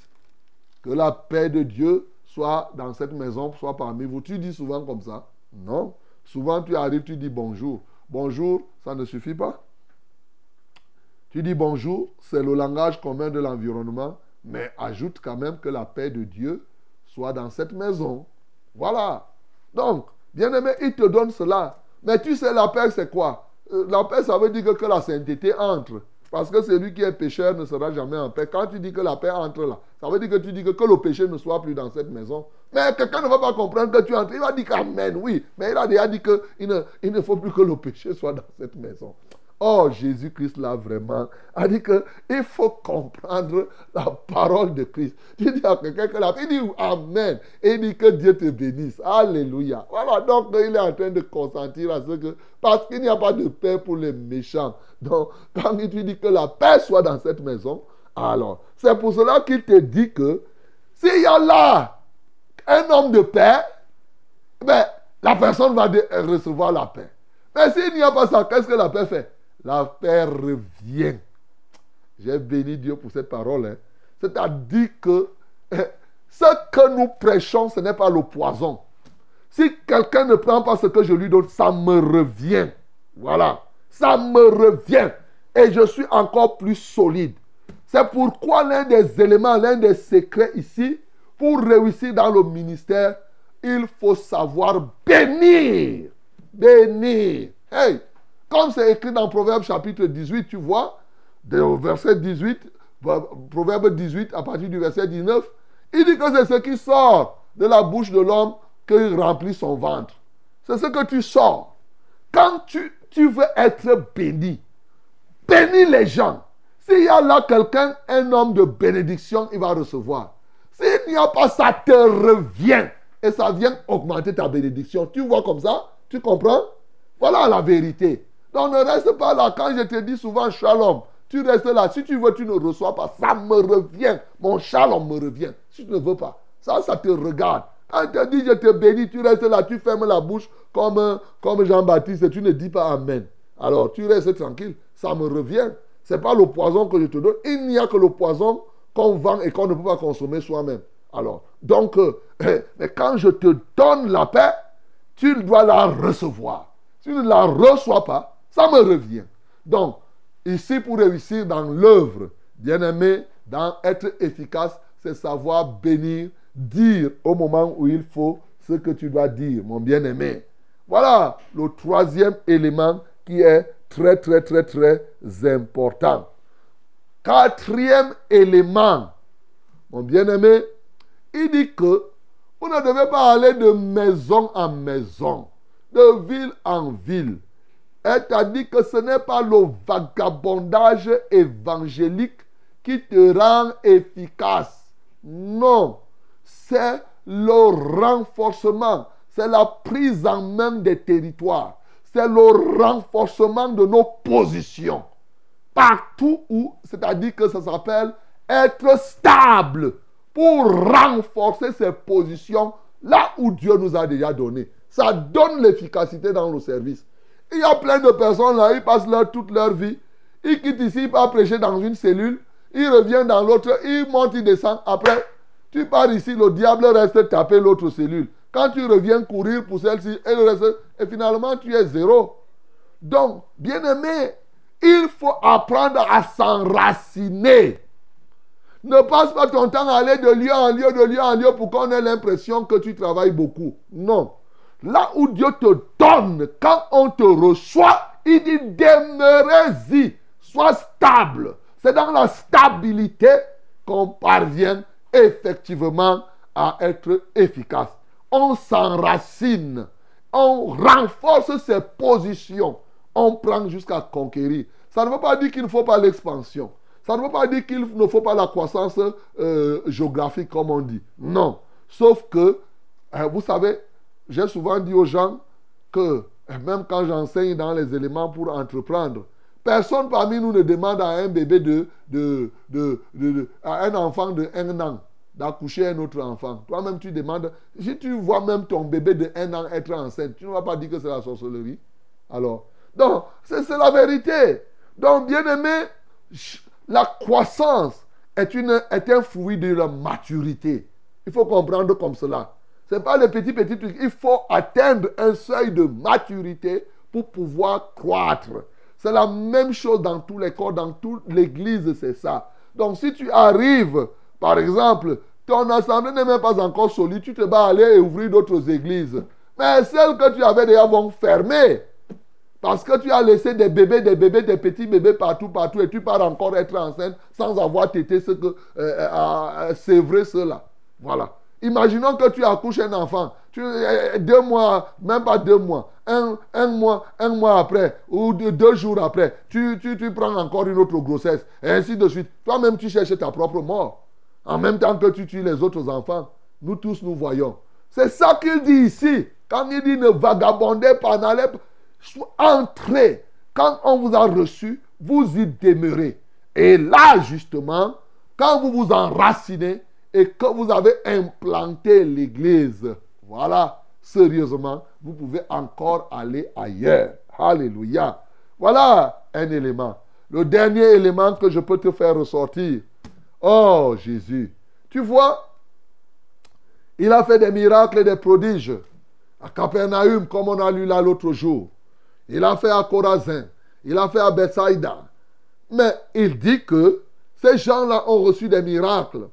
que la paix de Dieu soit dans cette maison, soit parmi vous. Tu dis souvent comme ça Non. Souvent tu arrives, tu dis bonjour. Bonjour, ça ne suffit pas. Tu dis bonjour, c'est le langage commun de l'environnement, mais ajoute quand même que la paix de Dieu soit dans cette maison. Voilà. Donc, bien aimé, il te donne cela. Mais tu sais, la paix, c'est quoi? La paix, ça veut dire que, que la sainteté entre. Parce que celui qui est pécheur ne sera jamais en paix. Quand tu dis que la paix entre là, ça veut dire que tu dis que, que le péché ne soit plus dans cette maison. Mais quelqu'un ne va pas comprendre que tu entres. Il va dire qu'Amen, oui. Mais il a déjà dit qu'il ne, il ne faut plus que le péché soit dans cette maison. Oh, Jésus-Christ, là, vraiment, a dit qu'il faut comprendre la parole de Christ. Tu dis à quelqu'un que la il dit Amen. Et il dit que Dieu te bénisse. Alléluia. Voilà, donc il est en train de consentir à ce que. Parce qu'il n'y a pas de paix pour les méchants. Donc, quand il te dit que la paix soit dans cette maison, alors, c'est pour cela qu'il te dit que s'il y a là un homme de paix, ben, la personne va recevoir la paix. Mais s'il n'y a pas ça, qu'est-ce que la paix fait? La paix revient. J'ai béni Dieu pour cette parole. hein. C'est-à-dire que eh, ce que nous prêchons, ce n'est pas le poison. Si quelqu'un ne prend pas ce que je lui donne, ça me revient. Voilà. Ça me revient. Et je suis encore plus solide. C'est pourquoi l'un des éléments, l'un des secrets ici, pour réussir dans le ministère, il faut savoir bénir. Bénir. Hey, comme c'est écrit dans Proverbe chapitre 18, tu vois, verset 18, Proverbe 18, à partir du verset 19, il dit que c'est ce qui sort de la bouche de l'homme qu'il remplit son ventre. C'est ce que tu sors. Quand tu, tu veux être béni, bénis les gens. S'il y a là quelqu'un, un homme de bénédiction, il va recevoir. S'il n'y a pas, ça te revient. Et ça vient augmenter ta bénédiction. Tu vois comme ça? Tu comprends? Voilà la vérité. Donc ne reste pas là. Quand je te dis souvent shalom, tu restes là. Si tu veux, tu ne reçois pas. Ça me revient. Mon shalom me revient. Si tu ne veux pas, ça, ça te regarde. Quand te dis je te bénis, tu restes là, tu fermes la bouche comme, comme Jean-Baptiste et tu ne dis pas Amen. Alors tu restes tranquille. Ça me revient. Ce n'est pas le poison que je te donne. Il n'y a que le poison qu'on vend et qu'on ne peut pas consommer soi-même. Alors, donc, euh, mais quand je te donne la paix, tu dois la recevoir. Si tu ne la reçois pas, ça me revient. Donc, ici, pour réussir dans l'œuvre, bien aimé, dans être efficace, c'est savoir bénir, dire au moment où il faut ce que tu dois dire, mon bien-aimé. Voilà le troisième élément qui est très, très, très, très important. Quatrième élément, mon bien-aimé, il dit que vous ne devez pas aller de maison en maison, de ville en ville. C'est-à-dire que ce n'est pas le vagabondage évangélique qui te rend efficace. Non, c'est le renforcement, c'est la prise en main des territoires, c'est le renforcement de nos positions. Partout où, c'est-à-dire que ça s'appelle être stable pour renforcer ses positions là où Dieu nous a déjà donné. Ça donne l'efficacité dans le service. Il y a plein de personnes là, ils passent leur, toute leur vie. Ils quittent ici, ils partent prêcher dans une cellule. Ils reviennent dans l'autre, ils montent, ils descendent. Après, tu pars ici, le diable reste taper l'autre cellule. Quand tu reviens courir pour celle-ci, elle reste. Et finalement, tu es zéro. Donc, bien aimé, il faut apprendre à s'enraciner. Ne passe pas ton temps à aller de lieu en lieu, de lieu en lieu pour qu'on ait l'impression que tu travailles beaucoup. Non. Là où Dieu te donne, quand on te reçoit, il dit demeurez-y, sois stable. C'est dans la stabilité qu'on parvient effectivement à être efficace. On s'enracine, on renforce ses positions, on prend jusqu'à conquérir. Ça ne veut pas dire qu'il ne faut pas l'expansion. Ça ne veut pas dire qu'il ne faut pas la croissance euh, géographique, comme on dit. Non. Sauf que, euh, vous savez, j'ai souvent dit aux gens que, même quand j'enseigne dans les éléments pour entreprendre, Personne parmi nous ne demande à un bébé de, de, de, à un enfant de un an d'accoucher un autre enfant. Toi-même, tu demandes. Si tu vois même ton bébé de un an être enceinte, tu ne vas pas dire que c'est la sorcellerie. Alors, donc, c'est la vérité. Donc, bien aimé, la croissance est, une, est un fruit de la maturité. Il faut comprendre comme cela. Ce n'est pas le petit, petit truc. Il faut atteindre un seuil de maturité pour pouvoir croître. C'est la même chose dans tous les corps, dans toute l'église, c'est ça. Donc, si tu arrives, par exemple, ton assemblée n'est même pas encore solide, tu te vas aller ouvrir d'autres églises. Mais celles que tu avais déjà vont fermer. Parce que tu as laissé des bébés, des bébés, des petits bébés partout, partout, et tu pars encore être enceinte sans avoir tété ce que, euh, euh, cela. Voilà. Imaginons que tu accouches un enfant, euh, deux mois, même pas deux mois, un, mois, un mois après, ou deux, jours après, tu, tu, tu prends encore une autre grossesse, et ainsi de suite. Toi-même, tu cherches ta propre mort. En même temps que tu tues les autres enfants. Nous tous, nous voyons. C'est ça qu'il dit ici. Quand il dit ne vagabondez pas, n'allez pas. Entrez. Quand on vous a reçu, vous y demeurez. Et là, justement, quand vous vous enracinez et que vous avez implanté l'église, voilà, sérieusement, vous pouvez encore aller ailleurs. Alléluia. Voilà un élément. Le dernier élément que je peux te faire ressortir. Oh Jésus. Tu vois, il a fait des miracles et des prodiges. À Capernaum, comme on a lu là l'autre jour. Il a fait à Corazin. Il a fait à Bethsaïda. Mais il dit que ces gens-là ont reçu des miracles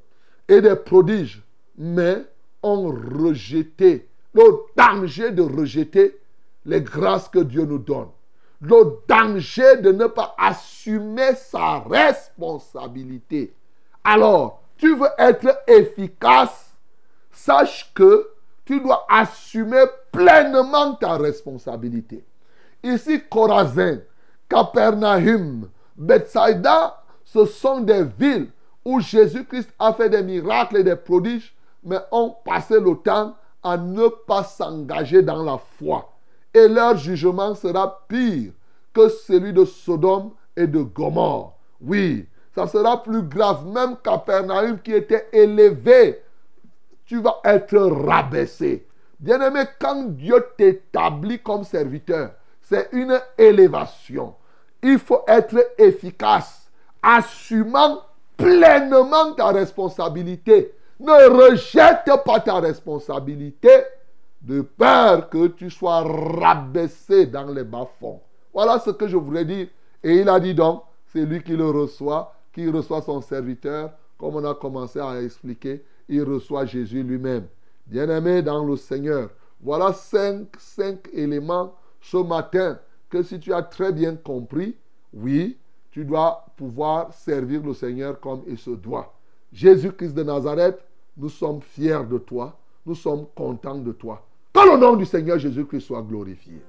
et des prodiges, mais ont rejeté. Le danger de rejeter les grâces que Dieu nous donne. Le danger de ne pas assumer sa responsabilité. Alors, tu veux être efficace, sache que tu dois assumer pleinement ta responsabilité. Ici, Corazin, Capernaum, Bethsaida, ce sont des villes où Jésus-Christ a fait des miracles et des prodiges, mais ont passé le temps à ne pas s'engager dans la foi. Et leur jugement sera pire que celui de Sodome et de Gomorre. Oui, ça sera plus grave. Même Capernaum qui était élevé, tu vas être rabaissé. Bien-aimé, quand Dieu t'établit comme serviteur, c'est une élévation. Il faut être efficace, assumant pleinement ta responsabilité. Ne rejette pas ta responsabilité de peur que tu sois rabaissé dans les bas-fonds. Voilà ce que je voulais dire. Et il a dit donc, c'est lui qui le reçoit, qui reçoit son serviteur, comme on a commencé à expliquer, il reçoit Jésus lui-même. Bien-aimé dans le Seigneur, voilà cinq, cinq éléments ce matin que si tu as très bien compris, oui, tu dois pouvoir servir le Seigneur comme il se doit. Jésus-Christ de Nazareth, nous sommes fiers de toi, nous sommes contents de toi. Que le nom du Seigneur Jésus-Christ soit glorifié.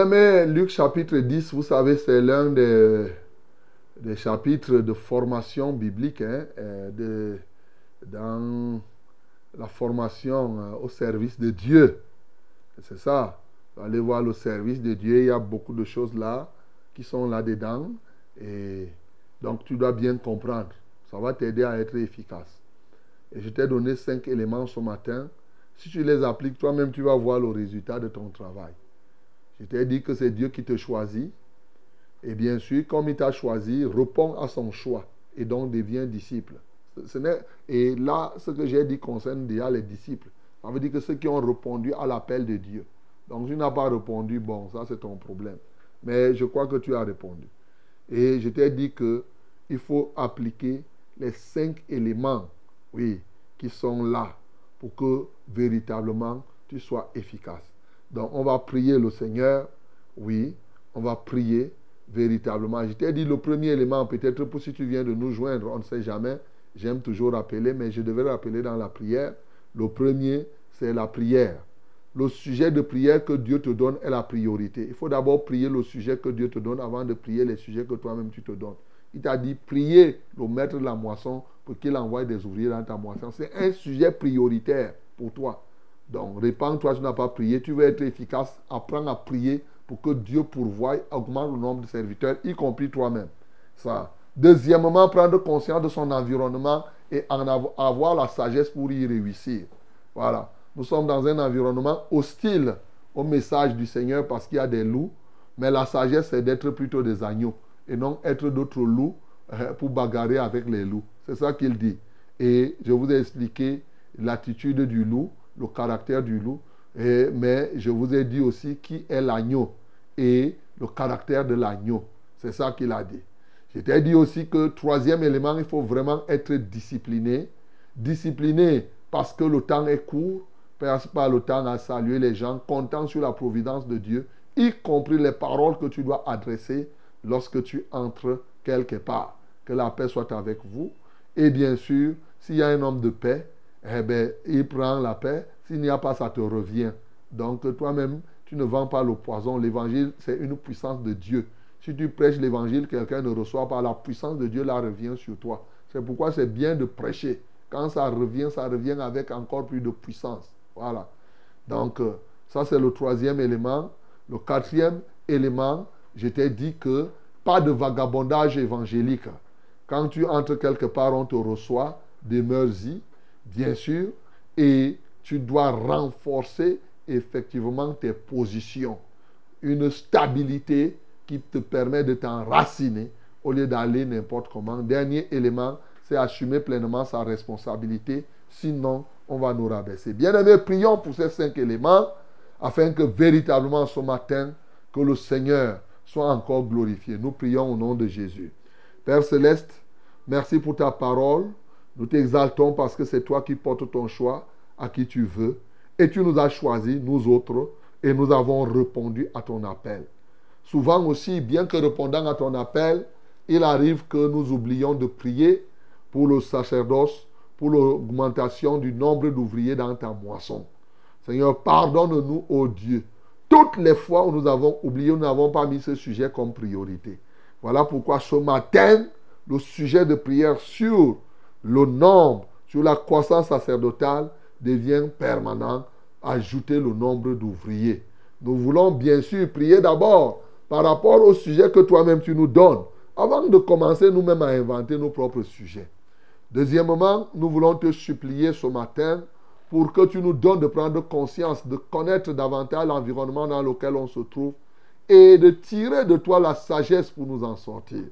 Bien-aimé, Luc chapitre 10, vous savez, c'est l'un des, des chapitres de formation biblique, hein, euh, de, dans la formation euh, au service de Dieu. C'est ça. Allez voir le service de Dieu, il y a beaucoup de choses là qui sont là-dedans. Et donc tu dois bien comprendre. Ça va t'aider à être efficace. Et je t'ai donné cinq éléments ce matin. Si tu les appliques, toi-même, tu vas voir le résultat de ton travail. Je t'ai dit que c'est Dieu qui te choisit. Et bien sûr, comme il t'a choisi, réponds à son choix et donc deviens disciple. Et là, ce que j'ai dit concerne déjà les disciples. Ça veut dire que ceux qui ont répondu à l'appel de Dieu. Donc, tu n'as pas répondu, bon, ça c'est ton problème. Mais je crois que tu as répondu. Et je t'ai dit que il faut appliquer les cinq éléments, oui, qui sont là pour que véritablement tu sois efficace. Donc, on va prier le Seigneur, oui, on va prier véritablement. Je t'ai dit le premier élément, peut-être pour si tu viens de nous joindre, on ne sait jamais, j'aime toujours rappeler, mais je devais rappeler dans la prière. Le premier, c'est la prière. Le sujet de prière que Dieu te donne est la priorité. Il faut d'abord prier le sujet que Dieu te donne avant de prier les sujets que toi-même tu te donnes. Il t'a dit, prier le maître de la moisson pour qu'il envoie des ouvriers dans ta moisson. C'est un sujet prioritaire pour toi. Donc, répands-toi, tu n'as pas prié, tu veux être efficace, apprends à prier pour que Dieu pourvoie, augmente le nombre de serviteurs, y compris toi-même. Ça. Deuxièmement, prendre conscience de son environnement et en avoir la sagesse pour y réussir. Voilà. Nous sommes dans un environnement hostile au message du Seigneur parce qu'il y a des loups, mais la sagesse, c'est d'être plutôt des agneaux et non être d'autres loups euh, pour bagarrer avec les loups. C'est ça qu'il dit. Et je vous ai expliqué l'attitude du loup, le caractère du loup, mais je vous ai dit aussi qui est l'agneau et le caractère de l'agneau. C'est ça qu'il a dit. Je dit aussi que troisième élément, il faut vraiment être discipliné. Discipliné parce que le temps est court, passe pas le temps à saluer les gens, comptant sur la providence de Dieu, y compris les paroles que tu dois adresser lorsque tu entres quelque part. Que la paix soit avec vous. Et bien sûr, s'il y a un homme de paix, eh bien, il prend la paix. S'il n'y a pas, ça te revient. Donc toi-même, tu ne vends pas le poison. L'évangile, c'est une puissance de Dieu. Si tu prêches l'évangile, quelqu'un ne reçoit pas. La puissance de Dieu, la revient sur toi. C'est pourquoi c'est bien de prêcher. Quand ça revient, ça revient avec encore plus de puissance. Voilà. Donc, euh, ça c'est le troisième élément. Le quatrième élément, je t'ai dit que pas de vagabondage évangélique. Quand tu entres quelque part, on te reçoit, demeure-y, bien sûr, et tu dois renforcer effectivement tes positions. Une stabilité qui te permet de t'enraciner au lieu d'aller n'importe comment. Dernier élément, c'est assumer pleinement sa responsabilité. Sinon, on va nous rabaisser. Bien-aimés, prions pour ces cinq éléments afin que véritablement ce matin, que le Seigneur soit encore glorifié. Nous prions au nom de Jésus. Père céleste, merci pour ta parole. Nous t'exaltons parce que c'est toi qui portes ton choix à qui tu veux. Et tu nous as choisis, nous autres, et nous avons répondu à ton appel. Souvent aussi, bien que répondant à ton appel, il arrive que nous oublions de prier pour le sacerdoce, pour l'augmentation du nombre d'ouvriers dans ta moisson. Seigneur, pardonne-nous, ô Dieu. Toutes les fois où nous avons oublié, nous n'avons pas mis ce sujet comme priorité. Voilà pourquoi ce matin, le sujet de prière sur le nombre, sur la croissance sacerdotale devient permanent. Ajouter le nombre d'ouvriers. Nous voulons bien sûr prier d'abord par rapport au sujet que toi-même tu nous donnes, avant de commencer nous-mêmes à inventer nos propres sujets. Deuxièmement, nous voulons te supplier ce matin pour que tu nous donnes de prendre conscience, de connaître davantage l'environnement dans lequel on se trouve et de tirer de toi la sagesse pour nous en sortir.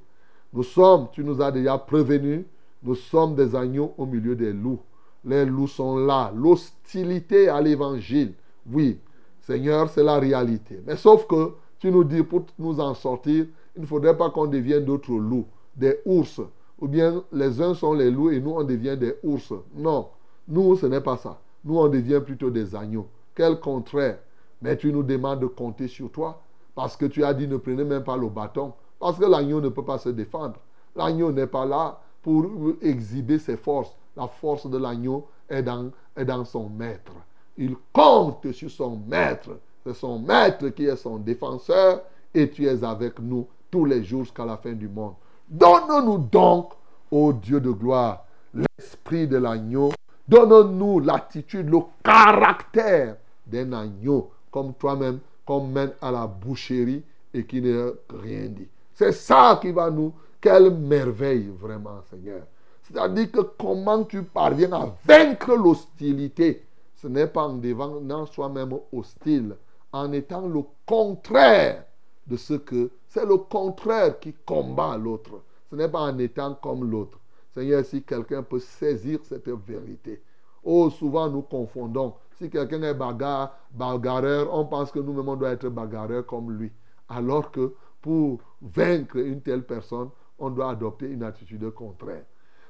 Nous sommes, tu nous as déjà prévenus, nous sommes des agneaux au milieu des loups. Les loups sont là. L'hostilité à l'évangile, oui, Seigneur, c'est la réalité. Mais sauf que tu nous dis pour nous en sortir, il ne faudrait pas qu'on devienne d'autres loups, des ours, ou bien les uns sont les loups et nous on devient des ours. Non, nous ce n'est pas ça. Nous on devient plutôt des agneaux. Quel contraire. Mais tu nous demandes de compter sur toi parce que tu as dit ne prenez même pas le bâton. Parce que l'agneau ne peut pas se défendre. L'agneau n'est pas là pour exhiber ses forces. La force de l'agneau est dans, est dans son maître. Il compte sur son maître. C'est son maître qui est son défenseur et tu es avec nous tous les jours jusqu'à la fin du monde. Donne-nous donc, ô Dieu de gloire, l'esprit de l'agneau. Donne-nous l'attitude, le caractère d'un agneau, comme toi-même, qu'on mène à la boucherie et qui n'a rien dit. C'est ça qui va nous... Quelle merveille, vraiment, Seigneur. C'est-à-dire que comment tu parviens à vaincre l'hostilité? Ce n'est pas en devenant soi-même hostile, en étant le contraire de ce que c'est le contraire qui combat l'autre. Ce n'est pas en étant comme l'autre. Seigneur, si quelqu'un peut saisir cette vérité. Oh, souvent nous confondons. Si quelqu'un est bagarre, bagarreur, on pense que nous-mêmes on doit être bagarreur comme lui. Alors que pour vaincre une telle personne, on doit adopter une attitude contraire.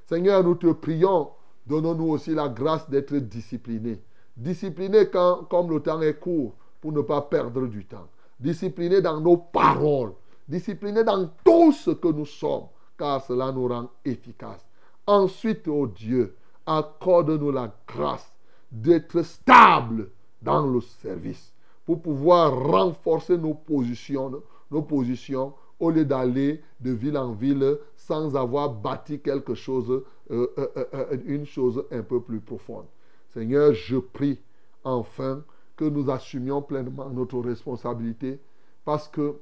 Seigneur, nous te prions, donne-nous aussi la grâce d'être disciplinés. Disciplinés quand, comme le temps est court, pour ne pas perdre du temps. Disciplinés dans nos paroles. Disciplinés dans tout ce que nous sommes, car cela nous rend efficaces. Ensuite, ô Dieu, accorde-nous la grâce d'être stable dans le service pour pouvoir renforcer nos positions, nos positions au lieu d'aller de ville en ville sans avoir bâti quelque chose, euh, euh, euh, une chose un peu plus profonde. Seigneur, je prie enfin que nous assumions pleinement notre responsabilité parce que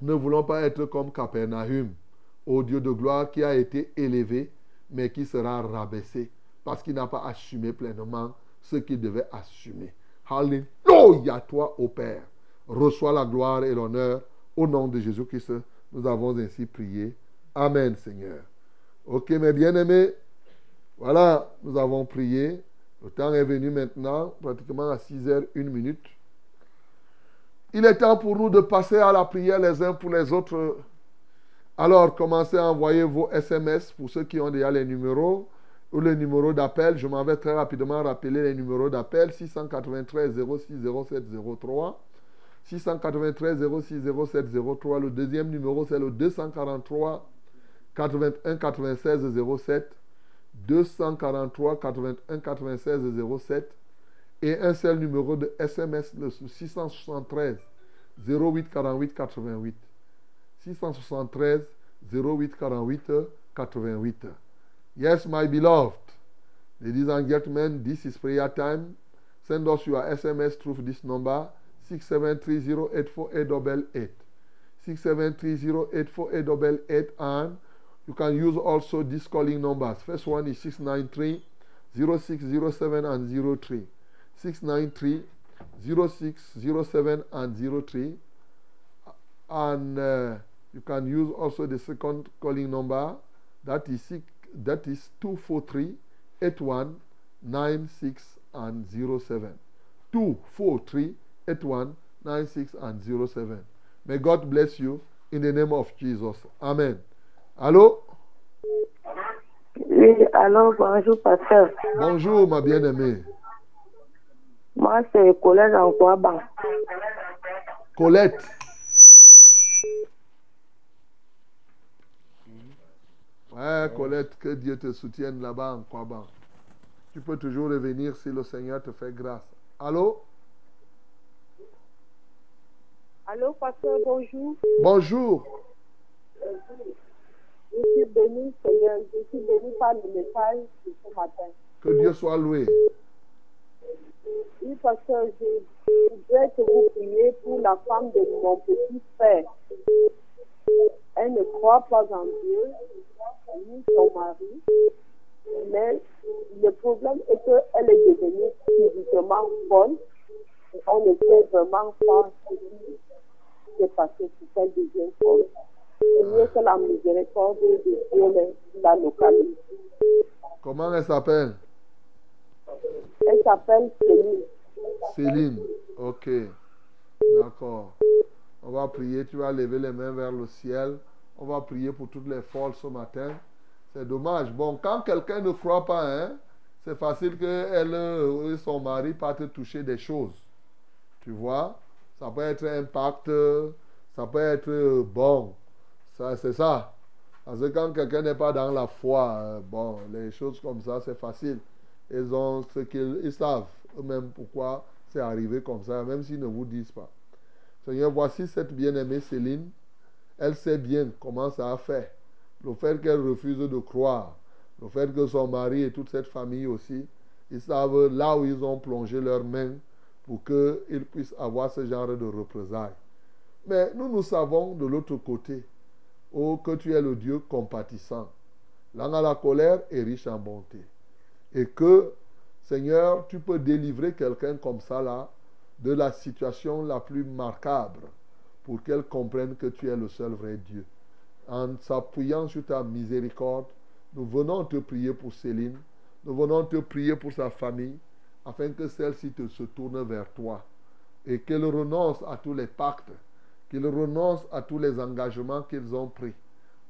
nous ne voulons pas être comme Capernaum, au Dieu de gloire qui a été élevé mais qui sera rabaissé parce qu'il n'a pas assumé pleinement ce qu'il devait assumer. Alléluia, toi, ô Père. Reçois la gloire et l'honneur au nom de Jésus-Christ. Nous avons ainsi prié. Amen, Seigneur. Ok, mes bien-aimés, voilà, nous avons prié. Le temps est venu maintenant, pratiquement à 6 heures, 1 minute. Il est temps pour nous de passer à la prière les uns pour les autres. Alors, commencez à envoyer vos SMS pour ceux qui ont déjà les numéros ou les numéros d'appel. Je m'en vais très rapidement rappeler les numéros d'appel 693 06 07 03. 693 06 07 03. Le deuxième numéro, c'est le 243 81 96 07. 243 81 96 07. Et un seul numéro de SMS, le 673 08 48 88. 673 08 48 88. Yes, my beloved. Ladies and gentlemen, this is prayer time. Send us your SMS through this number 6730848888. 6730848888 and you can use also these calling numbers. First one is 693 0607 and 03. 693 0607 and 03. And uh, you can use also the second calling number that is six, that is 243 81 96 and 07. 243 81 96 and 07. May God bless you in the name of Jesus. Amen. Allô? Oui, alors bonjour, pasteur. Bonjour, ma bien-aimée. Moi, c'est Colette en Kouaban. Colette. Ouais, Colette, que Dieu te soutienne là-bas en Kouaban. Tu peux toujours revenir si le Seigneur te fait grâce. Allô? Allô, pasteur, bonjour. Bonjour. Je suis béni, Seigneur. Je suis béni par le message de ce matin. Que Dieu soit loué. Oui, pasteur, je voudrais que vous priez pour la femme de mon petit frère. Elle ne croit pas en Dieu, ni son mari. Mais le problème est qu'elle est devenue physiquement folle. Et on ne sait vraiment pas s'est passé pour qu'elle devienne folle. Seigneur, que la miséricorde de Dieu la localise. Comment elle s'appelle? Elle s'appelle Céline. Céline. Ok. D'accord. On va prier. Tu vas lever les mains vers le ciel. On va prier pour toutes les folles ce matin. C'est dommage. Bon, quand quelqu'un ne croit pas, hein, c'est facile qu'elle et son mari partent toucher des choses. Tu vois? Ça peut être un pacte. Ça peut être bon. Ça, c'est ça. Parce que quand quelqu'un n'est pas dans la foi, euh, bon, les choses comme ça, c'est facile. Ils ont ce qu'ils ils savent eux-mêmes pourquoi c'est arrivé comme ça, même s'ils ne vous disent pas. Seigneur, voici cette bien-aimée Céline. Elle sait bien comment ça a fait. Le fait qu'elle refuse de croire, le fait que son mari et toute cette famille aussi, ils savent là où ils ont plongé leurs mains pour qu'ils puissent avoir ce genre de représailles. Mais nous, nous savons de l'autre côté, oh, que tu es le Dieu compatissant, lent à la colère et riche en bonté. Et que, Seigneur, tu peux délivrer quelqu'un comme ça là de la situation la plus marquable pour qu'elle comprenne que tu es le seul vrai Dieu. En s'appuyant sur ta miséricorde, nous venons te prier pour Céline, nous venons te prier pour sa famille, afin que celle-ci se tourne vers toi et qu'elle renonce à tous les pactes, qu'elle renonce à tous les engagements qu'ils ont pris.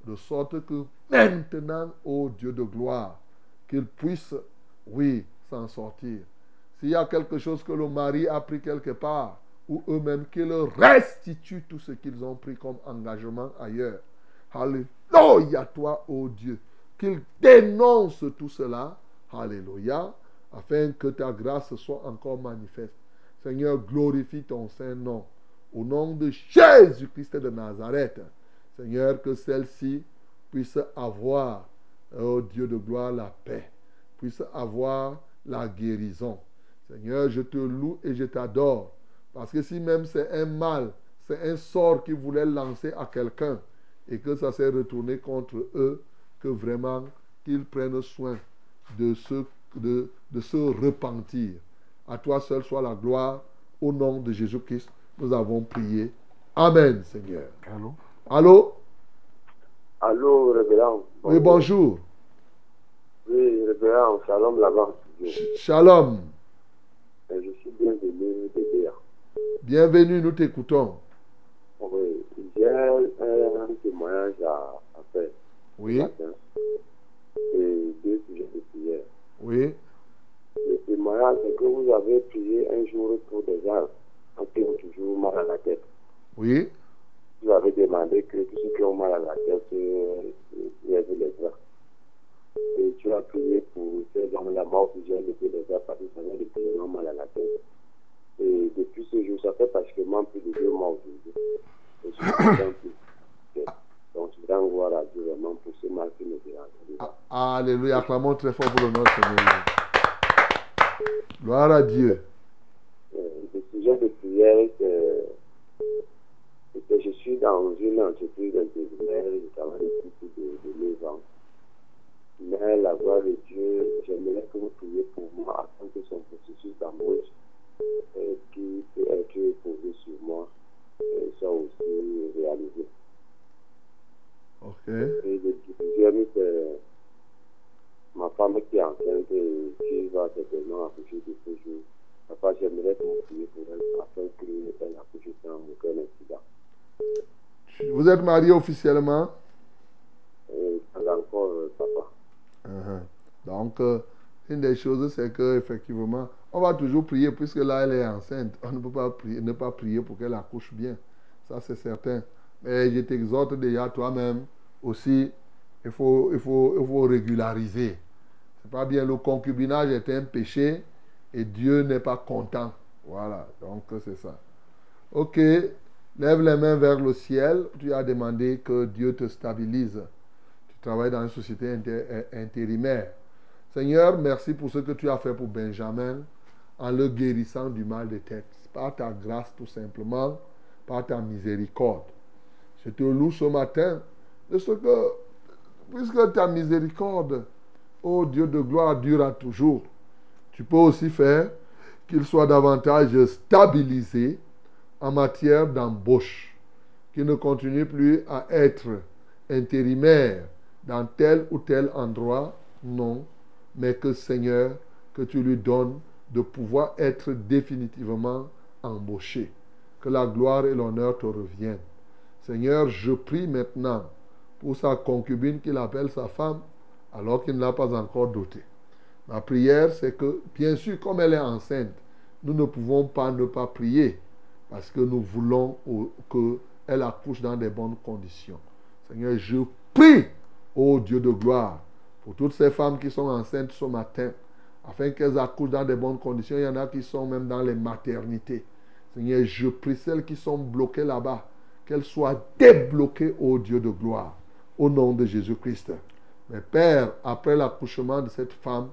de sorte que maintenant, ô Dieu de gloire, qu'il puisse, oui, s'en sortir. S'il y a quelque chose que le mari a pris quelque part, ou eux-mêmes, qu'ils restituent tout ce qu'ils ont pris comme engagement ailleurs. Alléluia, toi, ô Dieu, qu'ils dénoncent tout cela, Alléluia, afin que ta grâce soit encore manifeste. Seigneur, glorifie ton Saint-Nom. Au nom de Jésus-Christ de Nazareth, Seigneur, que celle-ci puisse avoir, oh Dieu de gloire, la paix, puisse avoir la guérison. Seigneur, je te loue et je t'adore. Parce que si même c'est un mal, c'est un sort qu'ils voulaient lancer à quelqu'un et que ça s'est retourné contre eux, que vraiment qu'ils prennent soin de se, de, de se repentir. À toi seul soit la gloire. Au nom de Jésus-Christ, nous avons prié. Amen, Seigneur. Allô? Allô? Allô, révérend. Oui, bonjour. Oui, révérend, shalom là-bas. Shalom. Je suis bienvenu de dire. Bienvenue, nous t'écoutons. Oui, j'ai un témoignage à, à faire. Oui. Et oui, Le témoignage, c'est que vous avez prié un jour pour des gens qui ont toujours mal à la tête. oui, Vous avez demandé que tous ceux qui ont mal à la tête lèvent les bras. Et tu as prié pour ces gens-là morts qui viennent lever les bras parce que ça vient de plus ont mal à la tête. Et depuis ce jour, ça fait pratiquement plus de deux mois aujourd'hui. Je suis. Donc, je à Dieu vraiment pour ce mal qui me dérange. Alléluia. Acclamons très fort pour le nom du Seigneur. Gloire à Dieu. Euh, le sujet de prière, c'est que je suis dans une entreprise intérimaire, je travaille depuis plus de, de 9 ans. Mais la gloire de Dieu, j'aimerais que vous priez pour moi afin que son processus d'embauche euh, qui peut être posé sur moi euh, soit aussi réalisé. Ok. Et le deuxième, c'est ma femme qui est enceinte et qui va certainement accoucher de ce jour. Papa, j'aimerais que vous priez pour elle afin qu'elle accouche sans aucun incident. Vous êtes marié officiellement? Et pas encore, euh, papa. Uh-huh. Donc, euh, une des choses, c'est que effectivement, on va toujours prier, puisque là, elle est enceinte. On ne peut pas prier, ne pas prier pour qu'elle accouche bien. Ça, c'est certain. Mais je t'exhorte déjà toi-même aussi, il faut, il faut, il faut régulariser. C'est pas bien, le concubinage est un péché et Dieu n'est pas content. Voilà, donc c'est ça. Ok, lève les mains vers le ciel. Tu as demandé que Dieu te stabilise. Tu travailles dans une société intérimaire. Seigneur, merci pour ce que tu as fait pour Benjamin en le guérissant du mal de tête. Par ta grâce tout simplement, par ta miséricorde. Je te loue ce matin de ce que, puisque ta miséricorde, ô Dieu de gloire, durera toujours, tu peux aussi faire qu'il soit davantage stabilisé en matière d'embauche, qu'il ne continue plus à être intérimaire dans tel ou tel endroit, non, mais que Seigneur, que tu lui donnes de pouvoir être définitivement embauché. Que la gloire et l'honneur te reviennent. Seigneur, je prie maintenant pour sa concubine qu'il appelle sa femme alors qu'il ne l'a pas encore dotée. Ma prière, c'est que, bien sûr, comme elle est enceinte, nous ne pouvons pas ne pas prier parce que nous voulons qu'elle accouche dans des bonnes conditions. Seigneur, je prie, ô Dieu de gloire, pour toutes ces femmes qui sont enceintes ce matin, afin qu'elles accouchent dans de bonnes conditions. Il y en a qui sont même dans les maternités. Seigneur, je prie celles qui sont bloquées là-bas, qu'elles soient débloquées, ô Dieu de gloire, au nom de Jésus-Christ. Mais Père, après l'accouchement de cette femme,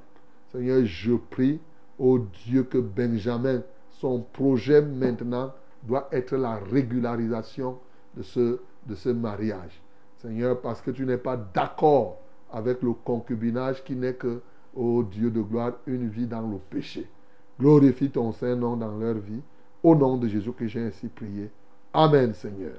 Seigneur, je prie, ô Dieu, que Benjamin, son projet maintenant, doit être la régularisation de ce, mariage. Seigneur, parce que tu n'es pas d'accord avec le concubinage qui n'est que, ô Dieu de gloire, une vie dans le péché. Glorifie ton Saint-Nom dans leur vie. Au nom de Jésus que j'ai ainsi prié. Amen, Seigneur.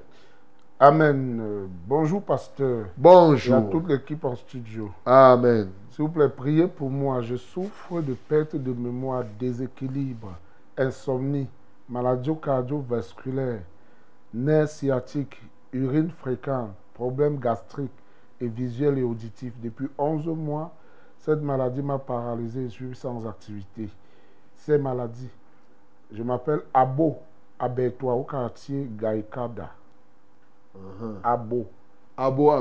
Amen. Bonjour, pasteur. Bonjour. Et à toute l'équipe en studio. Amen. S'il vous plaît, priez pour moi. Je souffre de perte de mémoire, déséquilibre, insomnie, maladie cardiovasculaire, nerfs sciatiques, urine fréquente, problèmes gastriques, et visuel et auditif. Depuis 11 mois, cette maladie m'a paralysé et je suis sans activité. Ces maladies, je m'appelle Abo, abertoire au quartier Gaïkada. Uh-huh. Abo, Abo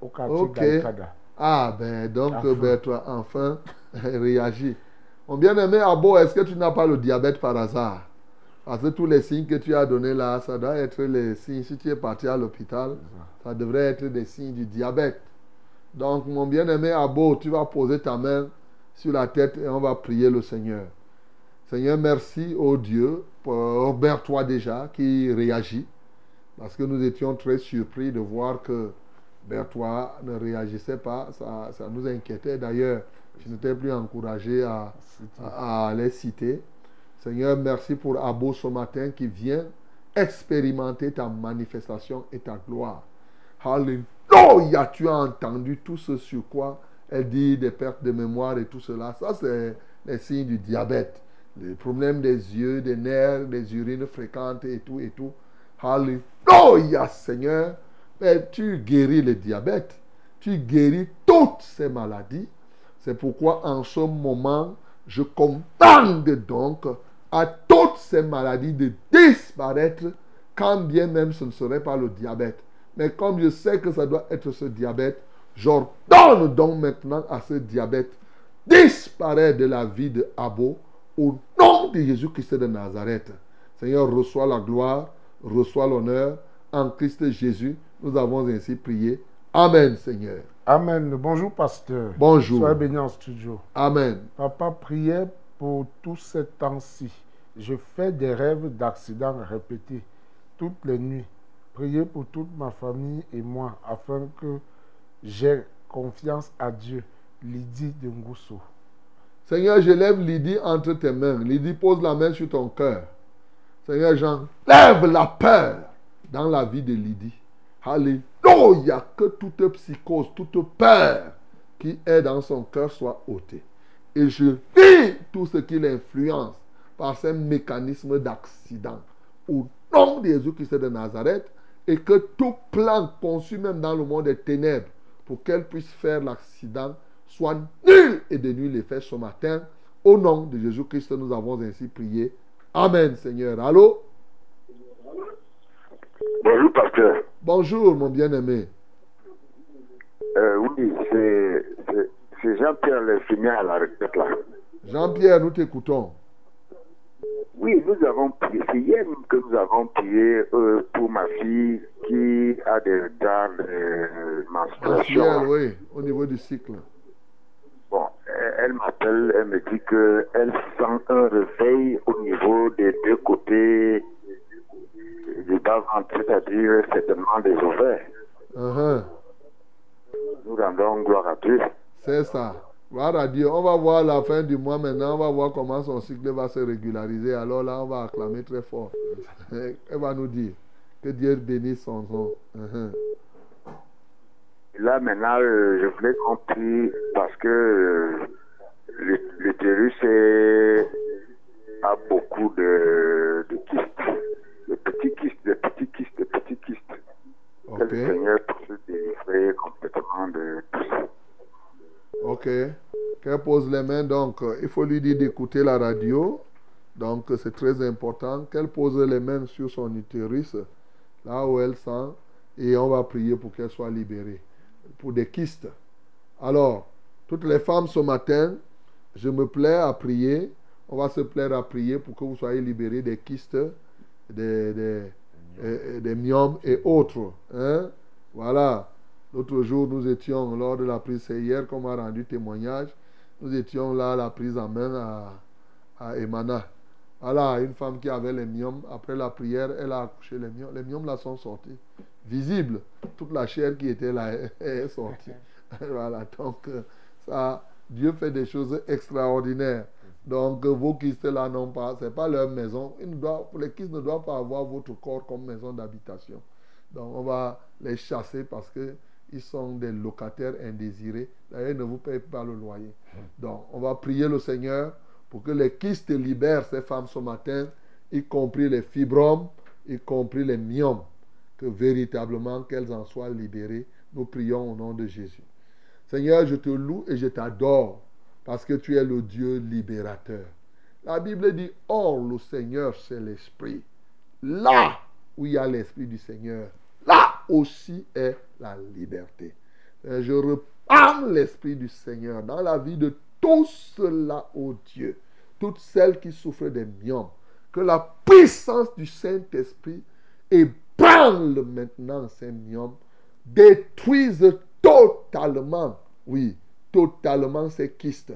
au quartier Ok. Gaïkada. Ah, ben donc, Enfin. toi, enfin, réagis. Mon bien-aimé Abo, est-ce que tu n'as pas le diabète par hasard? Parce que tous les signes que tu as donnés là, ça doit être les signes. Si tu es parti à l'hôpital, ça devrait être des signes du diabète. Donc, mon bien-aimé Abo, tu vas poser ta main sur la tête et on va prier le Seigneur. Seigneur, merci au Dieu pour toi déjà qui réagit. Parce que nous étions très surpris de voir que Berthois ne réagissait pas. Ça, ça nous inquiétait. D'ailleurs, je n'étais plus encouragé à, à, à les citer. Seigneur, merci pour Abo ce matin qui vient expérimenter ta manifestation et ta gloire. Alléluia, tu as entendu tout ce sur quoi elle dit des pertes de mémoire et tout cela. Ça, c'est les signes du diabète. Les problèmes des yeux, des nerfs, des urines fréquentes et tout et tout. Alléluia, Seigneur. Mais tu guéris le diabète. Tu guéris toutes ces maladies. C'est pourquoi en ce moment, je commande donc à toutes ces maladies de disparaître, quand bien même ce ne serait pas le diabète. Mais comme je sais que ça doit être ce diabète, j'ordonne donc maintenant à ce diabète disparaître de la vie de Abo au nom de Jésus-Christ de Nazareth. Seigneur, reçois la gloire, reçois l'honneur. En Christ Jésus, nous avons ainsi prié. Amen, Seigneur. Amen. Bonjour, pasteur. Bonjour. Soyez béni en studio. Amen. Papa priait pour tous ces temps-ci. Je fais des rêves d'accidents répétés toutes les nuits. Priez pour toute ma famille et moi afin que j'ai confiance à Dieu. Lydie de Ngousso. Seigneur, je lève Lydie entre tes mains. Lydie, pose la main sur ton cœur. Seigneur, j'enlève la peur dans la vie de Lydie. Alléluia, que toute psychose, toute peur qui est dans son cœur soit ôtée. Et je vis tout ce qui l'influence par ces mécanismes d'accident. Au nom de Jésus-Christ de Nazareth, et que tout plan conçu même dans le monde des ténèbres pour qu'elle puisse faire l'accident soit nul et de nul effet ce matin. Au nom de Jésus-Christ, nous avons ainsi prié. Amen, Seigneur. Allô? Bonjour, pasteur. Bonjour, mon bien-aimé. Euh, oui, c'est- Jean-Pierre l'infirmier à la retraite là. Jean-Pierre, nous t'écoutons. Oui, nous avons prié. C'est hier que nous avons prié euh, pour ma fille qui a des retards de menstruation. Mensuel, oui, au niveau du cycle. Bon, elle, elle m'appelle, elle me dit qu'elle sent un réveil au niveau des deux côtés du bas-ventre, c'est-à-dire certainement des ovaires. Uh-huh. Nous rendons gloire à Dieu. C'est ça. Gloire à Dieu. On va voir la fin du mois maintenant. On va voir comment son cycle va se régulariser. Alors là, on va acclamer très fort. Elle va nous dire que Dieu bénisse son nom. Uh-huh. Là, maintenant, euh, je voulais qu'on prie parce que euh, le- l'utérus a beaucoup de, de kystes, de petits kystes, de petits kystes, de petits kystes. Que Ok. le Seigneur puisse se délivrer complètement de tout ça. Ok. Qu'elle pose les mains. Donc, il faut lui dire d'écouter la radio. Donc, c'est très important. Qu'elle pose les mains sur son utérus, là où elle sent, et on va prier pour qu'elle soit libérée. Pour des kystes. Alors, toutes les femmes ce matin, je me plais à prier. On va se plaire à prier pour que vous soyez libérés des kystes, des, des, des myomes et autres. Hein? Voilà. L'autre jour, nous étions lors de la prise, c'est hier qu'on m'a rendu témoignage. Nous étions là à la prise en main à, à Emana. Voilà, une femme qui avait les myomes. Après la prière, elle a accouché les myomes. Les myomes là sont sortis. Visibles. Toute la chair qui était là est sortie. voilà, donc euh, ça, Dieu fait des choses extraordinaires. Donc, euh, vos kystes là n'ont pas, c'est pas leur maison. Ils ne doivent- les kystes ne doivent pas avoir votre corps comme maison d'habitation. Donc, on va les chasser parce que ils sont des locataires indésirés. D'ailleurs, ils ne vous payent pas le loyer. Donc, on va prier le Seigneur pour que les kystes libèrent ces femmes ce matin, y compris les fibromes, y compris les myomes, que véritablement qu'elles en soient libérées Nous prions au nom de Jésus. Seigneur, je te loue et je t'adore parce que tu es le Dieu libérateur. La Bible dit, Or le Seigneur, c'est l'Esprit. Là où il y a l'Esprit du Seigneur, là aussi est la liberté. Et je reprends l'Esprit du Seigneur dans la vie de tous ceux-là, ô Dieu, toutes celles qui souffrent des myomes, que la puissance du Saint-Esprit ébranle maintenant myomes, détruise totalement, oui, totalement ces kystes.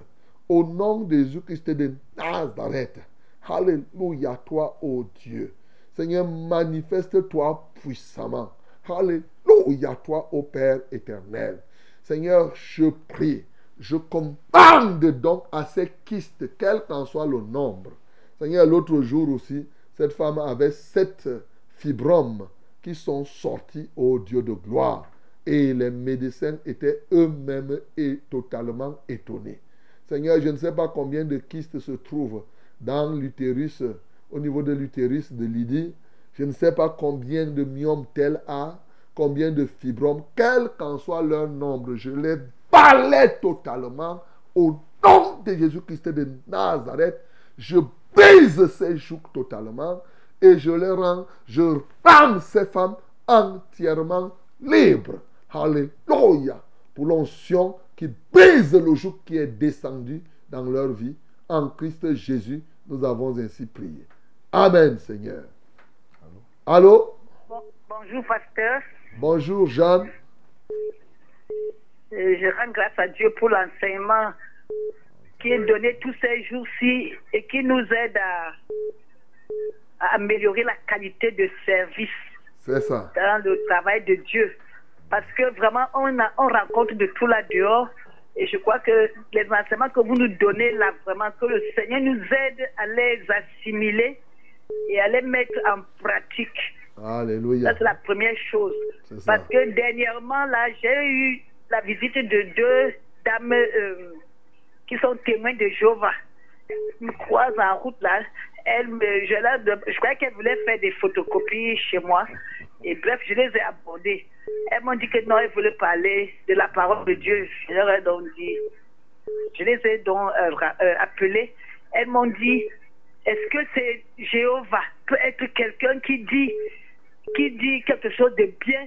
Au nom de Jésus-Christ de Nazareth. Alléluia, toi, ô Dieu. Seigneur, manifeste-toi puissamment. Alléluia, toi, ô Père éternel. Seigneur, je prie, je commande donc à ces kystes, quel qu'en soit le nombre. Seigneur, l'autre jour aussi, cette femme avait sept fibromes sont sortis au Dieu de gloire. Et les médecins étaient eux-mêmes et totalement étonnés. Seigneur, je ne sais pas combien de kystes se trouvent dans l'utérus, au niveau de l'utérus de Lydie. Je ne sais pas combien de myomes tel a, combien de fibromes, quel qu'en soit leur nombre. Je les balais totalement au nom de Jésus-Christ de Nazareth. Je brise ces joues totalement et je les rends, je rends ces femmes entièrement libres. Alléluia. Pour l'onction qui brise le joug qui est descendu dans leur vie. En Christ Jésus, nous avons ainsi prié. Amen, Seigneur. Allô? Bon- bonjour, pasteur. Bonjour, Jeanne. Euh, Je rends grâce à Dieu pour l'enseignement qui est donné tous ces jours-ci et qui nous aide à améliorer la qualité de service ça. dans le travail de Dieu. Parce que vraiment, on, a, on rencontre de tout là dehors. Et je crois que les enseignements que vous nous donnez là, vraiment, que le Seigneur nous aide à les assimiler et à les mettre en pratique. Alléluia. Ça, c'est la première chose. Parce que dernièrement, là, j'ai eu la visite de deux dames euh, qui sont témoins de Jéhovah. Ils me croisent en route, là. Elles me, je, dem- je croyais qu'elles voulaient faire des photocopies chez moi. Et bref, je les ai abordées. Elles m'ont dit que non, elles voulaient parler de la parole de Dieu. Je leur ai donc dit, je les ai donc euh, euh, appelées. Elles m'ont dit, est-ce que c'est Jéhovah? Peut être quelqu'un qui dit, qui dit quelque chose de bien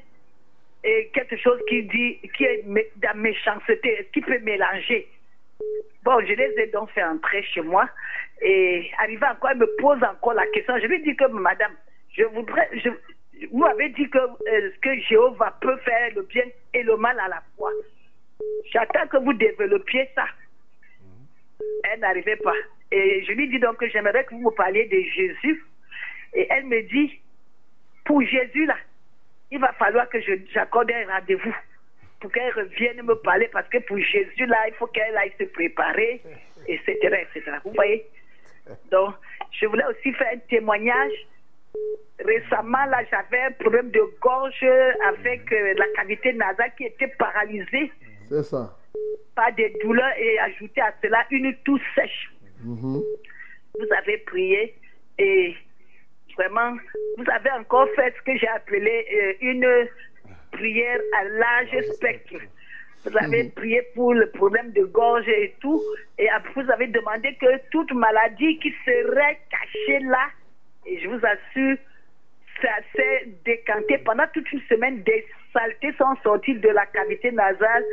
et quelque chose qui dit, qui est de la méchanceté, est-ce qu'il peut mélanger Bon, je les ai donc fait entrer chez moi et arrivé encore, elle me pose encore la question. Je lui dis que madame, je voudrais, vous avez dit que, euh, que Jéhovah peut faire le bien et le mal à la fois. J'attends que vous développiez ça. Elle n'arrivait pas. Et je lui dis donc que j'aimerais que vous me parliez de Jésus. Et elle me dit, pour Jésus là, il va falloir que j'accorde un rendez-vous pour qu'elle revienne me parler parce que pour Jésus là, il faut qu'elle aille se préparer, etc., etc. Vous voyez? Donc, je voulais aussi faire un témoignage. Récemment, là, j'avais un problème de gorge avec euh, la cavité nasale qui était paralysée C'est ça. par des douleurs et ajouter à cela une toux sèche. Mhm. Vous avez prié et vraiment, vous avez encore fait ce que j'ai appelé euh, une prière à large spectre. Vous avez prié pour le problème de gorge et tout, et vous avez demandé que toute maladie qui serait cachée là, et je vous assure, ça s'est décanté. Pendant toute une semaine, des saletés sont sorties de la cavité nasale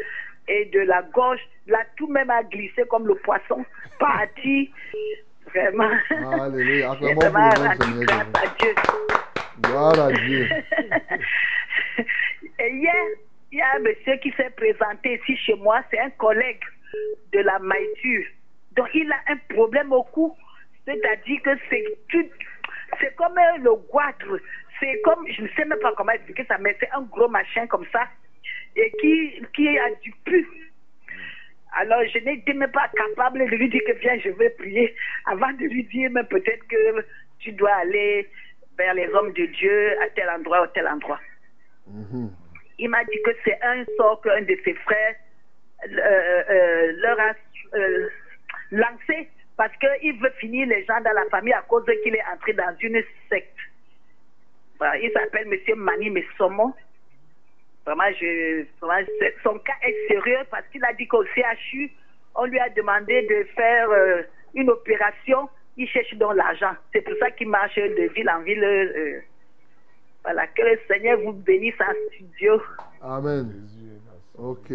et de la gorge. Là, tout même a glissé comme le poisson, parti. Vraiment. Alléluia. Vraiment à Dieu. Gloire à Dieu. Et hier, il y a un monsieur qui s'est présenté ici chez moi, c'est un collègue de la maïture. Donc il a un problème au cou, c'est-à-dire que c'est comme le goitre, c'est comme, je ne sais même pas comment expliquer ça, mais c'est un gros machin comme ça, et qui, qui a du pu. Alors je n'étais même pas capable de lui dire que viens, je vais prier, avant de lui dire, mais peut-être que tu dois aller vers les hommes de Dieu à tel endroit ou tel endroit. Mhm. Il m'a dit que c'est un sort qu'un de ses frères euh, euh, leur a euh, lancé parce qu'il veut finir les gens dans la famille à cause qu'il est entré dans une secte. Il s'appelle Monsieur Mani Messomo. Vraiment, son cas est sérieux parce qu'il a dit qu'au CHU, on lui a demandé de faire une opération. Il cherche donc l'argent. C'est pour ça qu'il marche de ville en ville. Voilà, que le Seigneur vous bénisse en studio. Amen. Ok.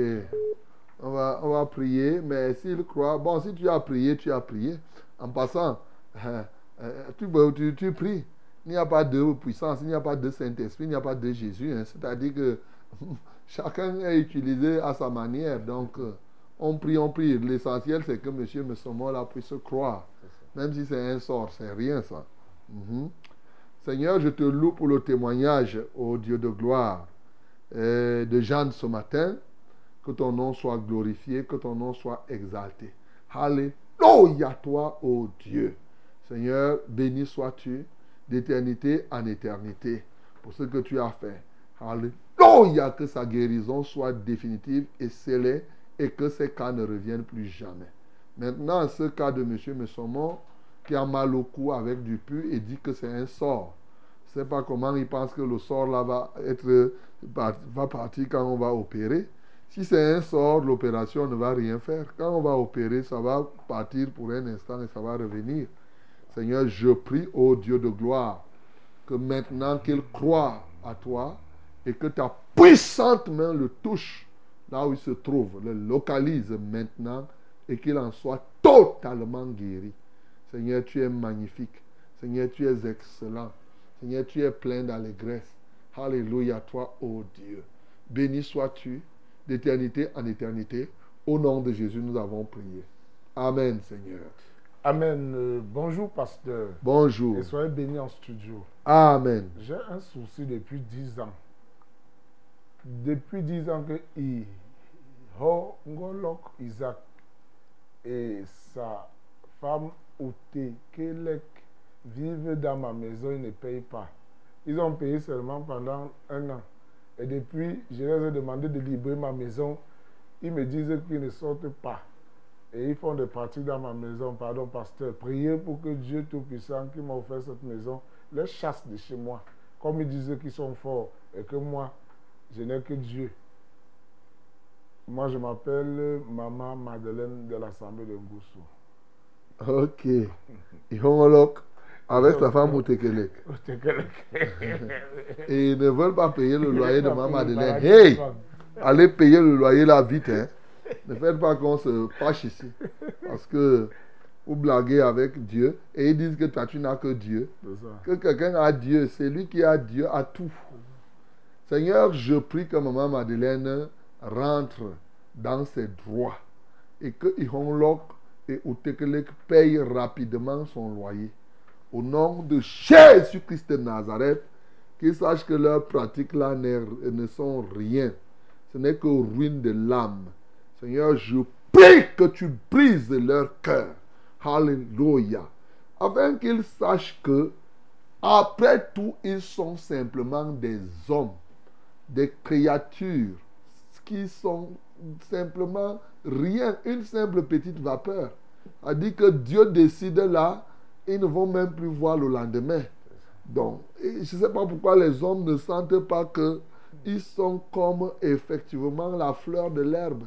On va, on va prier, mais s'il croit, bon, si tu as prié, tu as prié. En passant, euh, euh, tu, tu, tu pries. Il n'y a pas de puissance, il n'y a pas de Saint-Esprit, il n'y a pas de Jésus. hein. C'est-à-dire que chacun est utilisé à sa manière. Donc, euh, on prie, on prie. L'essentiel, c'est que M. Messomo puisse croire. Même si c'est un sort, c'est rien ça. Mhm. Seigneur, je te loue pour le témoignage, ô Dieu de gloire, euh, de Jeanne ce matin. Que ton nom soit glorifié, que ton nom soit exalté. Alléluia toi, ô Dieu. Seigneur, béni sois-tu d'éternité en éternité pour ce que tu as fait. Alléluia, que sa guérison soit définitive et scellée et que ces cas ne reviennent plus jamais. Maintenant, ce cas de M. Messomon qui a mal au cou avec du pu et dit que c'est un sort. Je ne sais pas comment il pense que le sort là va, être, va partir quand on va opérer. Si c'est un sort, l'opération ne va rien faire. Quand on va opérer, ça va partir pour un instant et ça va revenir. Seigneur, je prie au Dieu de gloire que maintenant qu'il croit à toi et que ta puissante main le touche là où il se trouve, le localise maintenant et qu'il en soit totalement guéri. Seigneur, tu es magnifique. Seigneur, tu es excellent. Seigneur, tu es plein d'allégresse. Alléluia, toi, ô Dieu. Béni sois-tu d'éternité en éternité. Au nom de Jésus, nous avons prié. Amen, Seigneur. Amen. Euh, bonjour, pasteur. Bonjour. Et soyez bénis en studio. Amen. J'ai un souci depuis 10 ans. Depuis 10 ans que I- Ho Ngolok Isaac et sa femme Ote Kelek vivent dans ma maison, ils ne payent pas. Ils ont payé seulement pendant un an. Et depuis, je leur ai demandé de libérer ma maison. Ils me disent qu'ils ne sortent pas. Et ils font des pratiques dans ma maison. Pardon, pasteur. Priez pour que Dieu Tout-Puissant qui m'a offert cette maison les chasse de chez moi. Comme ils disent qu'ils sont forts et que moi, je n'ai que Dieu. Moi, je m'appelle Maman Madeleine de l'Assemblée de Ngoussou. Ok. Ihongolok avec sa femme Outekelek. Et ils ne veulent pas payer le loyer de Maman Madeleine. Hey! Allez payer le loyer là vite. Hein. Ne faites pas qu'on se fâche ici. Parce que vous blaguez avec Dieu et ils disent que toi tu n'as que Dieu. Que quelqu'un a Dieu. C'est lui qui a Dieu à tout. Seigneur, je prie que Maman Madeleine rentre dans ses droits et que Ihonlok et Outekelek payent rapidement son loyer. Au nom de Jésus-Christ de Nazareth, qu'ils sachent que leurs pratiques là ne sont rien. Ce n'est que ruine de l'âme. Seigneur, je prie que tu brises leur cœur. Alléluia. Afin qu'ils sachent que, après tout, ils sont simplement des hommes, des créatures qui sont simplement rien, une simple petite vapeur. A dit que Dieu décide là, ils ne vont même plus voir le lendemain. Donc, je ne sais pas pourquoi les hommes ne sentent pas que ils sont comme effectivement la fleur de l'herbe.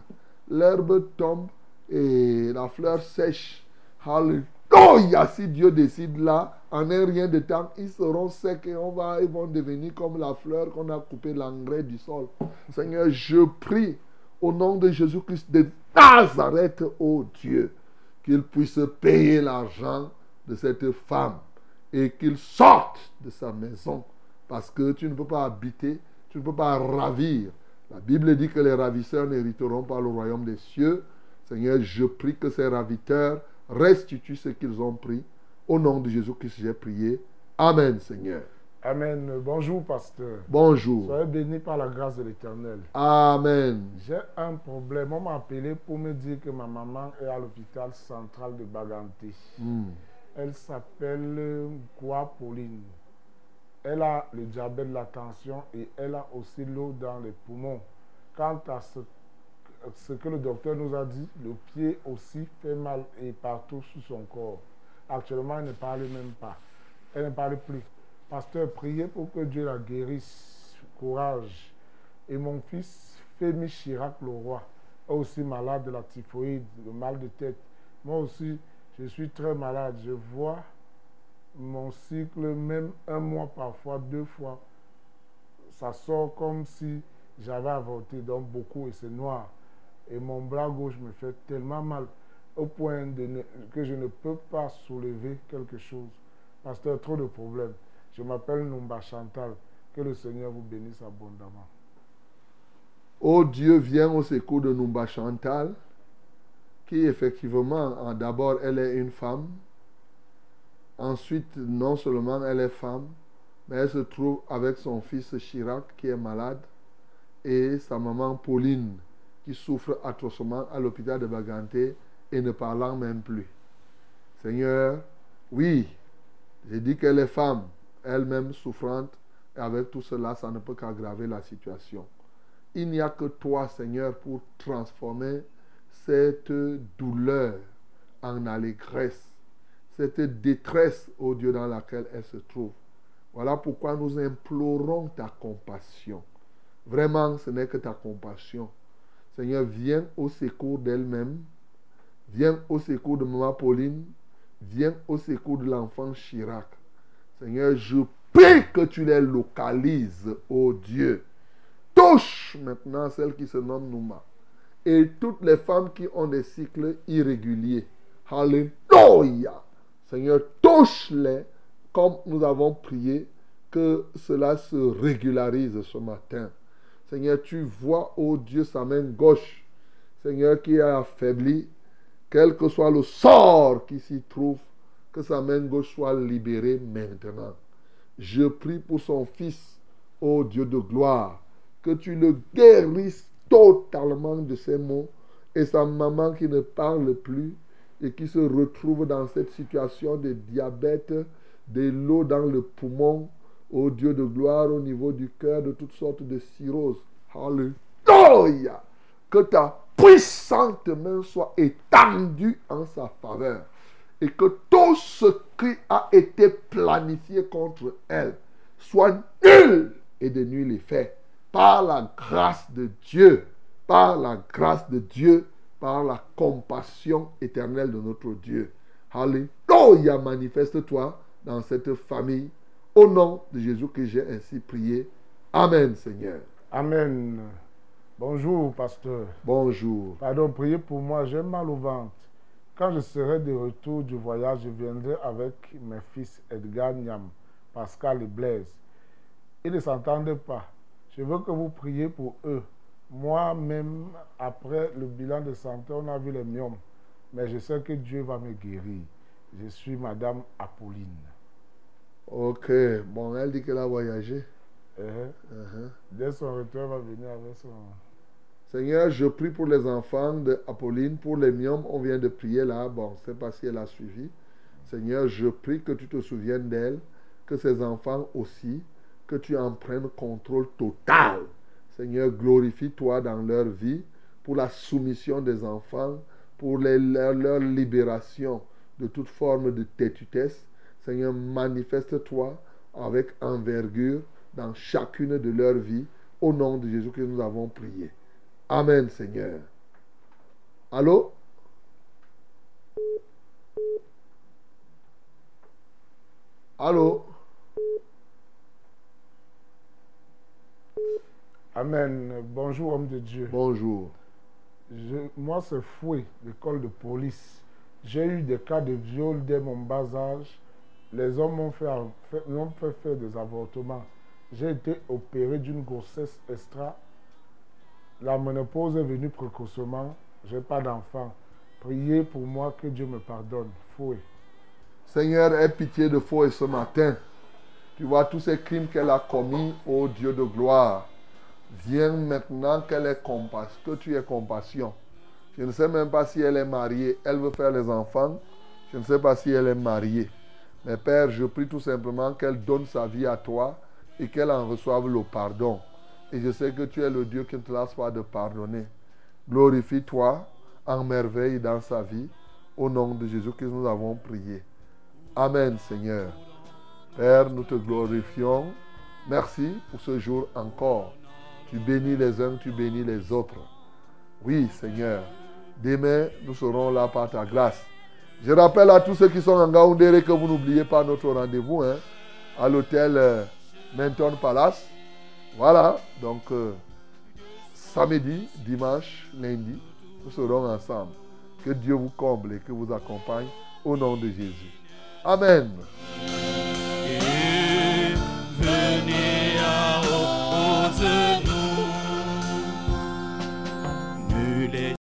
L'herbe tombe et la fleur sèche. Alléluia! Si Dieu décide là, en un rien de temps, ils seront secs et on va, ils vont devenir comme la fleur qu'on a coupé l'engrais du sol. Seigneur, je prie au nom de Jésus-Christ de Nazareth, ô Dieu, qu'il puisse payer l'argent de cette femme et qu'il sorte de sa maison. Parce que tu ne peux pas habiter, tu ne peux pas ravir. La Bible dit que les ravisseurs n'hériteront pas le royaume des cieux. Seigneur, je prie que ces raviteurs restituent ce qu'ils ont pris. Au nom de Jésus-Christ, j'ai prié. Amen, Seigneur. Amen. Bonjour, pasteur. Bonjour. Soyez bénis par la grâce de l'Éternel. Amen. J'ai un problème. On m'a appelé pour me dire que ma maman est à l'hôpital central de Baganté. Hmm. Elle s'appelle Gua Pauline? Elle a le diabète, la tension et elle a aussi l'eau dans les poumons. Quant à ce, ce que le docteur nous a dit, le pied aussi fait mal et partout sur son corps. Actuellement, elle ne parle même pas. Elle ne parle plus. Pasteur, priez pour que Dieu la guérisse. Courage. Et mon fils, Fémi Chirac Leroy, est aussi malade de la typhoïde, le mal de tête. Moi aussi, je suis très malade. Je vois mon cycle, même un mois parfois, deux fois. Ça sort comme si j'avais avorté, donc beaucoup, et c'est noir. Et mon bras gauche me fait tellement mal au point de ne- que je ne peux pas soulever quelque chose. Pasteur, trop de problèmes. Je m'appelle Numba Chantal. Que le Seigneur vous bénisse abondamment. Oh Dieu, viens au secours de Numba Chantal, qui effectivement, en- d'abord, elle est une femme. Ensuite, non seulement elle est femme, mais elle se trouve avec son fils Chirac, qui est malade, et sa maman Pauline, qui souffre atrocement à l'hôpital de Baganté et ne parlant même plus. Seigneur, oui, j'ai dit qu'elle est femme, elle-même souffrante, et avec tout cela, ça ne peut qu'aggraver la situation. Il n'y a que toi, Seigneur, pour transformer cette douleur en allégresse, cette détresse, ô Dieu, dans laquelle elle se trouve. Voilà pourquoi nous implorons ta compassion. Vraiment, ce n'est que ta compassion. Seigneur, viens au secours d'elle-même. Viens au secours de maman Pauline. Viens au secours de l'enfant Chirac. Seigneur, je prie que tu les localises, ô Dieu. Touche maintenant celle qui se nomme Nouma. Et toutes les femmes qui ont des cycles irréguliers. Alléluia. Seigneur, touche-les comme nous avons prié que cela se régularise ce matin. Seigneur, tu vois, ô Dieu, sa main gauche. Seigneur, qui est affaibli, quel que soit le sort qui s'y trouve, que sa main gauche soit libérée maintenant. Je prie pour son fils, ô Dieu de gloire, que tu le guérisses totalement de ses maux et sa maman qui ne parle plus et qui se retrouve dans cette situation de diabète, de l'eau dans le poumon, ô Dieu de gloire, au niveau du cœur, de toutes sortes de cirrhoses. Alléluia! Que ta puissante main soit étendue en sa faveur et que tout ce qui a été planifié contre elle soit nul et de nul effet par la grâce de Dieu, par la grâce de Dieu, par la compassion éternelle de notre Dieu. Alléluia, manifeste-toi dans cette famille. Au nom de Jésus que j'ai ainsi prié. Amen, Seigneur. Amen. Bonjour, pasteur. Bonjour. Pardon, priez pour moi, j'ai mal au ventre. Quand je serai de retour du voyage, je viendrai avec mes fils Edgar Niam, Pascal et Blaise. Ils ne s'entendent pas. Je veux que vous priez pour eux. Moi-même, après le bilan de santé, on a vu les myomes. Mais je sais que Dieu va me guérir. Je suis Madame Apolline. Ok, bon, elle dit qu'elle a voyagé. Eh, Uh-huh. Dès son retour, elle va venir avec son... Seigneur, je prie pour les enfants de Apolline, pour les miomes, on vient de prier là, bon, je ne sais pas si elle a suivi. Seigneur, je prie que tu te souviennes d'elle, que ces enfants aussi, que tu en prennes contrôle total. Seigneur, glorifie-toi dans leur vie, pour la soumission des enfants, pour leur, leur libération de toute forme de têtutesse. Seigneur, manifeste-toi avec envergure dans chacune de leurs vies, au nom de Jésus que nous avons prié. Amen, Seigneur. Allô? Allô? Amen. Bonjour, homme de Dieu. Bonjour. Je- moi, c'est Fouet, l'école de police. J'ai eu des cas de viol dès mon bas âge. Les hommes m'ont fait, fait- m'ont fait faire des avortements. J'ai été opéré d'une grossesse extra. La ménopause est venue précocement. Je n'ai pas d'enfant. Priez pour moi que Dieu me pardonne. Fouet. Seigneur, aie pitié de Fouet ce matin. Tu vois tous ces crimes qu'elle a commis, ô Dieu de gloire. Viens maintenant qu'elle ait compassion, que tu aies compassion. Je ne sais même pas si elle est mariée. Elle veut faire les enfants. Je ne sais pas si elle est mariée. Mais Père, je prie tout simplement qu'elle donne sa vie à toi et qu'elle en reçoive le pardon. Et je sais que tu es le Dieu qui te lasse pas de pardonner. Glorifie-toi en merveille dans sa vie. Au nom de Jésus que nous avons prié. Amen, Seigneur. Père, nous te glorifions. Merci pour ce jour encore. Tu bénis les uns, tu bénis les autres. Oui, Seigneur. Demain, nous serons là par ta grâce. Je rappelle à tous ceux qui sont en Gaoundéré que vous n'oubliez pas notre rendez-vous hein, à l'hôtel euh, Menton Palace. Voilà, donc euh, samedi, dimanche, lundi, nous serons ensemble. Que Dieu vous comble et que vous accompagne au nom de Jésus. Amen.